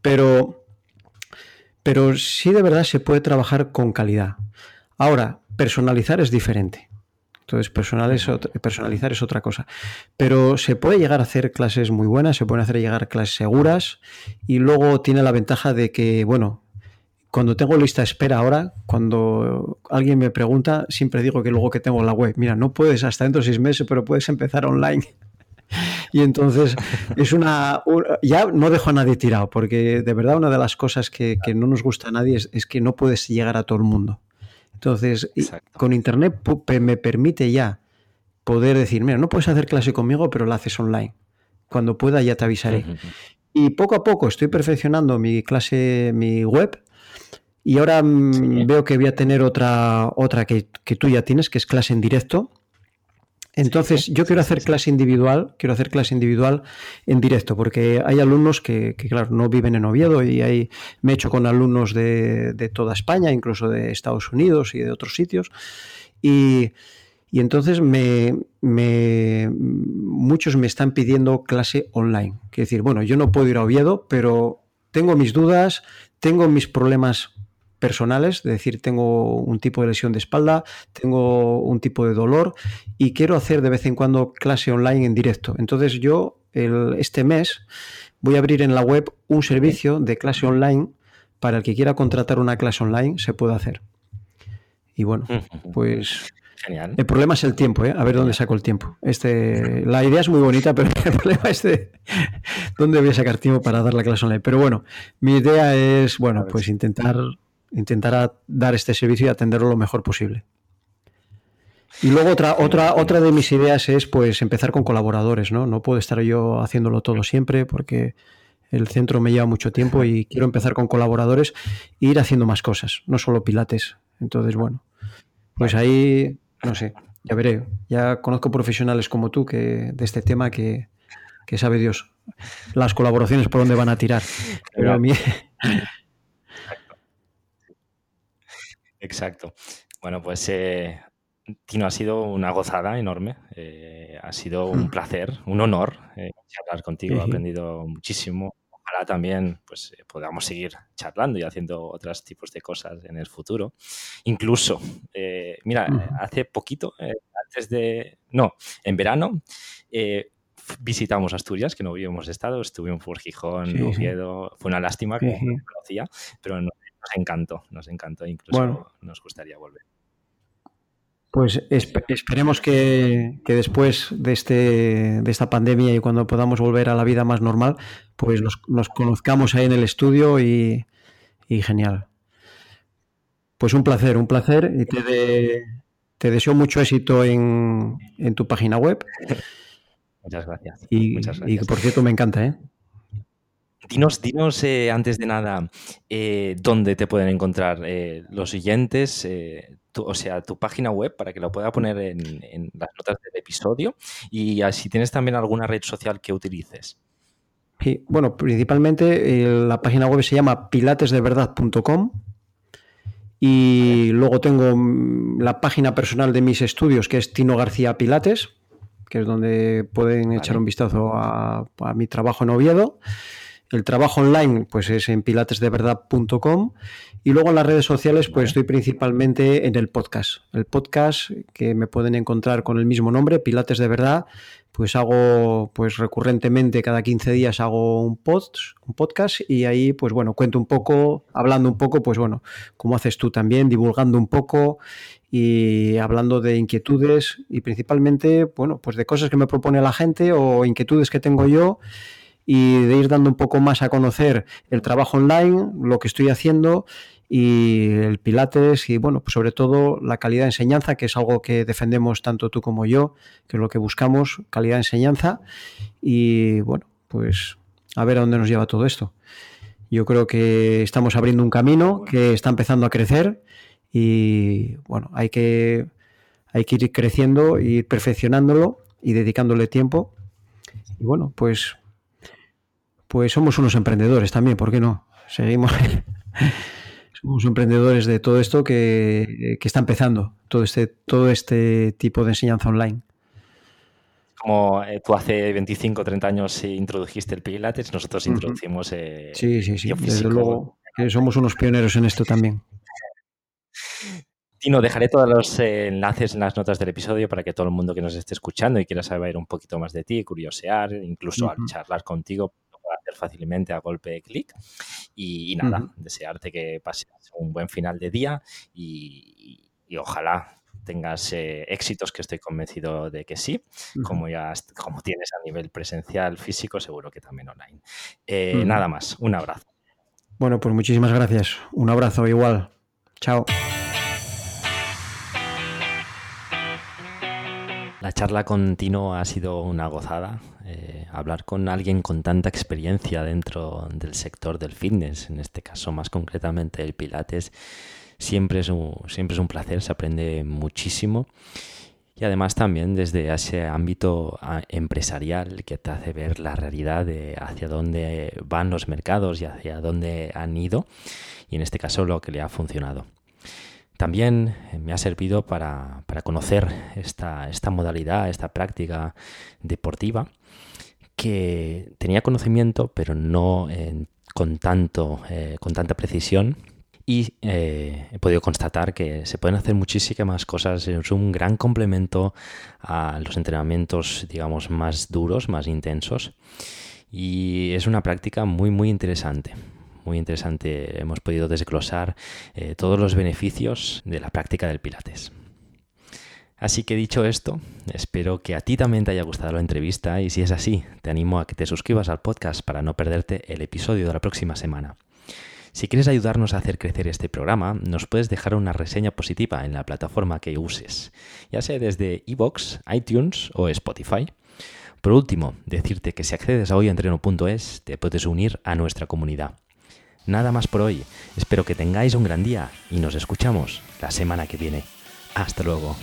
B: pero, pero sí de verdad se puede trabajar con calidad. Ahora, personalizar es diferente. Entonces, personalizar es otra cosa. Pero se puede llegar a hacer clases muy buenas, se pueden hacer llegar clases seguras y luego tiene la ventaja de que, bueno, cuando tengo lista espera ahora, cuando alguien me pregunta, siempre digo que luego que tengo la web, mira, no puedes hasta dentro de seis meses, pero puedes empezar online. y entonces es una, Ya no dejo a nadie tirado, porque de verdad una de las cosas que, no nos gusta a nadie es, que no puedes llegar a todo el mundo. Entonces, con Internet me permite ya poder decir, mira, no puedes hacer clase conmigo, pero la haces online. Cuando pueda ya te avisaré. Y poco a poco estoy perfeccionando mi clase, mi web, y ahora mm, veo que voy a tener otra, otra que, tú ya tienes, que es clase en directo. Entonces, yo quiero hacer clase individual, quiero hacer clase individual en directo, porque hay alumnos que, claro, no viven en Oviedo y hay, me he hecho con alumnos de, toda España, incluso de Estados Unidos y de otros sitios. Y, entonces me, muchos me están pidiendo clase online. Quiero decir, bueno, yo no puedo ir a Oviedo, pero tengo mis dudas, tengo mis problemas personales, es decir, tengo un tipo de lesión de espalda, tengo un tipo de dolor y quiero hacer de vez en cuando clase online en directo. Entonces yo este mes voy a abrir en la web un servicio de clase online para el que quiera contratar una clase online, se puede hacer. Y bueno, pues Genial. El problema es el tiempo, ¿eh? a ver dónde saco el tiempo. Este, la idea es muy bonita, pero el problema es de dónde voy a sacar tiempo para dar la clase online. Pero bueno, mi idea es, bueno, pues intentar intentará dar este servicio y atenderlo lo mejor posible. Y luego otra, otra, otra de mis ideas es pues empezar con colaboradores, ¿no? No puedo estar yo haciéndolo todo siempre porque el centro me lleva mucho tiempo y quiero empezar con colaboradores e ir haciendo más cosas, no solo pilates. Entonces, bueno, pues ahí, no sé, ya veré. Ya conozco profesionales como tú que de este tema que, que sabe Dios las colaboraciones por dónde van a tirar. Pero a mí,
A: Exacto. Bueno, pues eh, Tino, ha sido una gozada enorme. Eh, ha sido un hmm. placer, un honor eh, charlar contigo. He aprendido muchísimo. Ojalá también pues, podamos seguir charlando y haciendo otros tipos de cosas en el futuro. Incluso, mira, hace poquito, antes de... No, en verano visitamos Asturias, que no habíamos estado, estuvimos por Gijón, Oviedo, fue una lástima que no conocía, pero no, nos encantó, nos encantó, incluso nos gustaría volver.
B: Pues esperemos que, después de, este, de esta pandemia y cuando podamos volver a la vida más normal, pues nos, conozcamos ahí en el estudio y, genial. Pues un placer, un placer y te, te deseo mucho éxito en, tu página web.
A: Muchas gracias.
B: Y,
A: Muchas gracias.
B: y por cierto me encanta, ¿eh?
A: Dinos, dinos eh, antes de nada, eh, ¿dónde te pueden encontrar eh, los siguientes? o sea, tu página web para que lo pueda poner en, las notas del episodio y si tienes también alguna red social que utilices.
B: Sí, bueno, principalmente la página web se llama pilatesdeverdad.com y luego tengo mm, la página personal de mis estudios que es Tino García Pilates, que es donde pueden echar un vistazo a, a mi trabajo en Oviedo. El trabajo online pues es en pilatesdeverdad.com y luego en las redes sociales pues estoy principalmente en el podcast. El podcast que me pueden encontrar con el mismo nombre, Pilates de Verdad, pues hago pues recurrentemente cada 15 días hago un, post, un podcast y ahí pues bueno, cuento un poco, hablando un poco pues bueno, como haces tú también, divulgando un poco y hablando de inquietudes y principalmente bueno, pues de cosas que me propone la gente o inquietudes que tengo yo y de ir dando un poco más a conocer el trabajo online, lo que estoy haciendo y el Pilates y bueno, pues sobre todo la calidad de enseñanza, que es algo que defendemos tanto tú como yo, que es lo que buscamos, calidad de enseñanza y bueno, pues a ver a dónde nos lleva todo esto. Yo creo que estamos abriendo un camino que está empezando a crecer y bueno, hay que, hay que ir creciendo, ir perfeccionándolo y dedicándole tiempo. Y bueno, pues pues somos unos emprendedores también, ¿por qué no? Seguimos. somos emprendedores de todo esto que, está empezando, todo este, todo este tipo de enseñanza online.
A: Como eh, tú hace 25 o 30 años introdujiste el Pilates, nosotros introducimos.
B: Eh, sí, sí, sí. Desde luego somos unos pioneros en esto también.
A: Tino, dejaré todos los eh, enlaces en las notas del episodio para que todo el mundo que nos esté escuchando y quiera saber un poquito más de ti, curiosear, incluso charlar contigo, hacer fácilmente a golpe de clic. Y, nada, desearte que pases un buen final de día y, ojalá tengas eh, éxitos, que estoy convencido de que sí, como ya como tienes a nivel presencial, físico, seguro que también online. Eh, nada más, un abrazo.
B: Bueno, pues muchísimas gracias. Un abrazo igual. Chao.
A: La charla con Tino ha sido una gozada. Eh, hablar con alguien con tanta experiencia dentro del sector del fitness, en este caso más concretamente el Pilates, siempre es un, siempre es un placer, se aprende muchísimo. Y además también desde ese ámbito ah, empresarial que te hace ver la realidad de hacia dónde van los mercados y hacia dónde han ido, y en este caso lo que le ha funcionado. También eh, me ha servido para, conocer esta, esta, modalidad, esta práctica deportiva, que tenía conocimiento, pero no con, tanto, eh, con tanta precisión. Y eh, he podido constatar que se pueden hacer muchísimas cosas. Es un gran complemento a los entrenamientos, digamos, más duros, más intensos. Y es una práctica muy, muy interesante muy interesante. Hemos podido desglosar eh, todos los beneficios de la práctica del Pilates. Así que dicho esto, espero que a ti también te haya gustado la entrevista y si es así, te animo a que te suscribas al podcast para no perderte el episodio de la próxima semana. Si quieres ayudarnos a hacer crecer este programa, nos puedes dejar una reseña positiva en la plataforma que uses, ya sea desde iBox, iTunes o Spotify. Por último, decirte que si accedes a hoyentreno.es te puedes unir a nuestra comunidad. Nada más por hoy. Espero que tengáis un gran día y nos escuchamos la semana que viene. Hasta luego.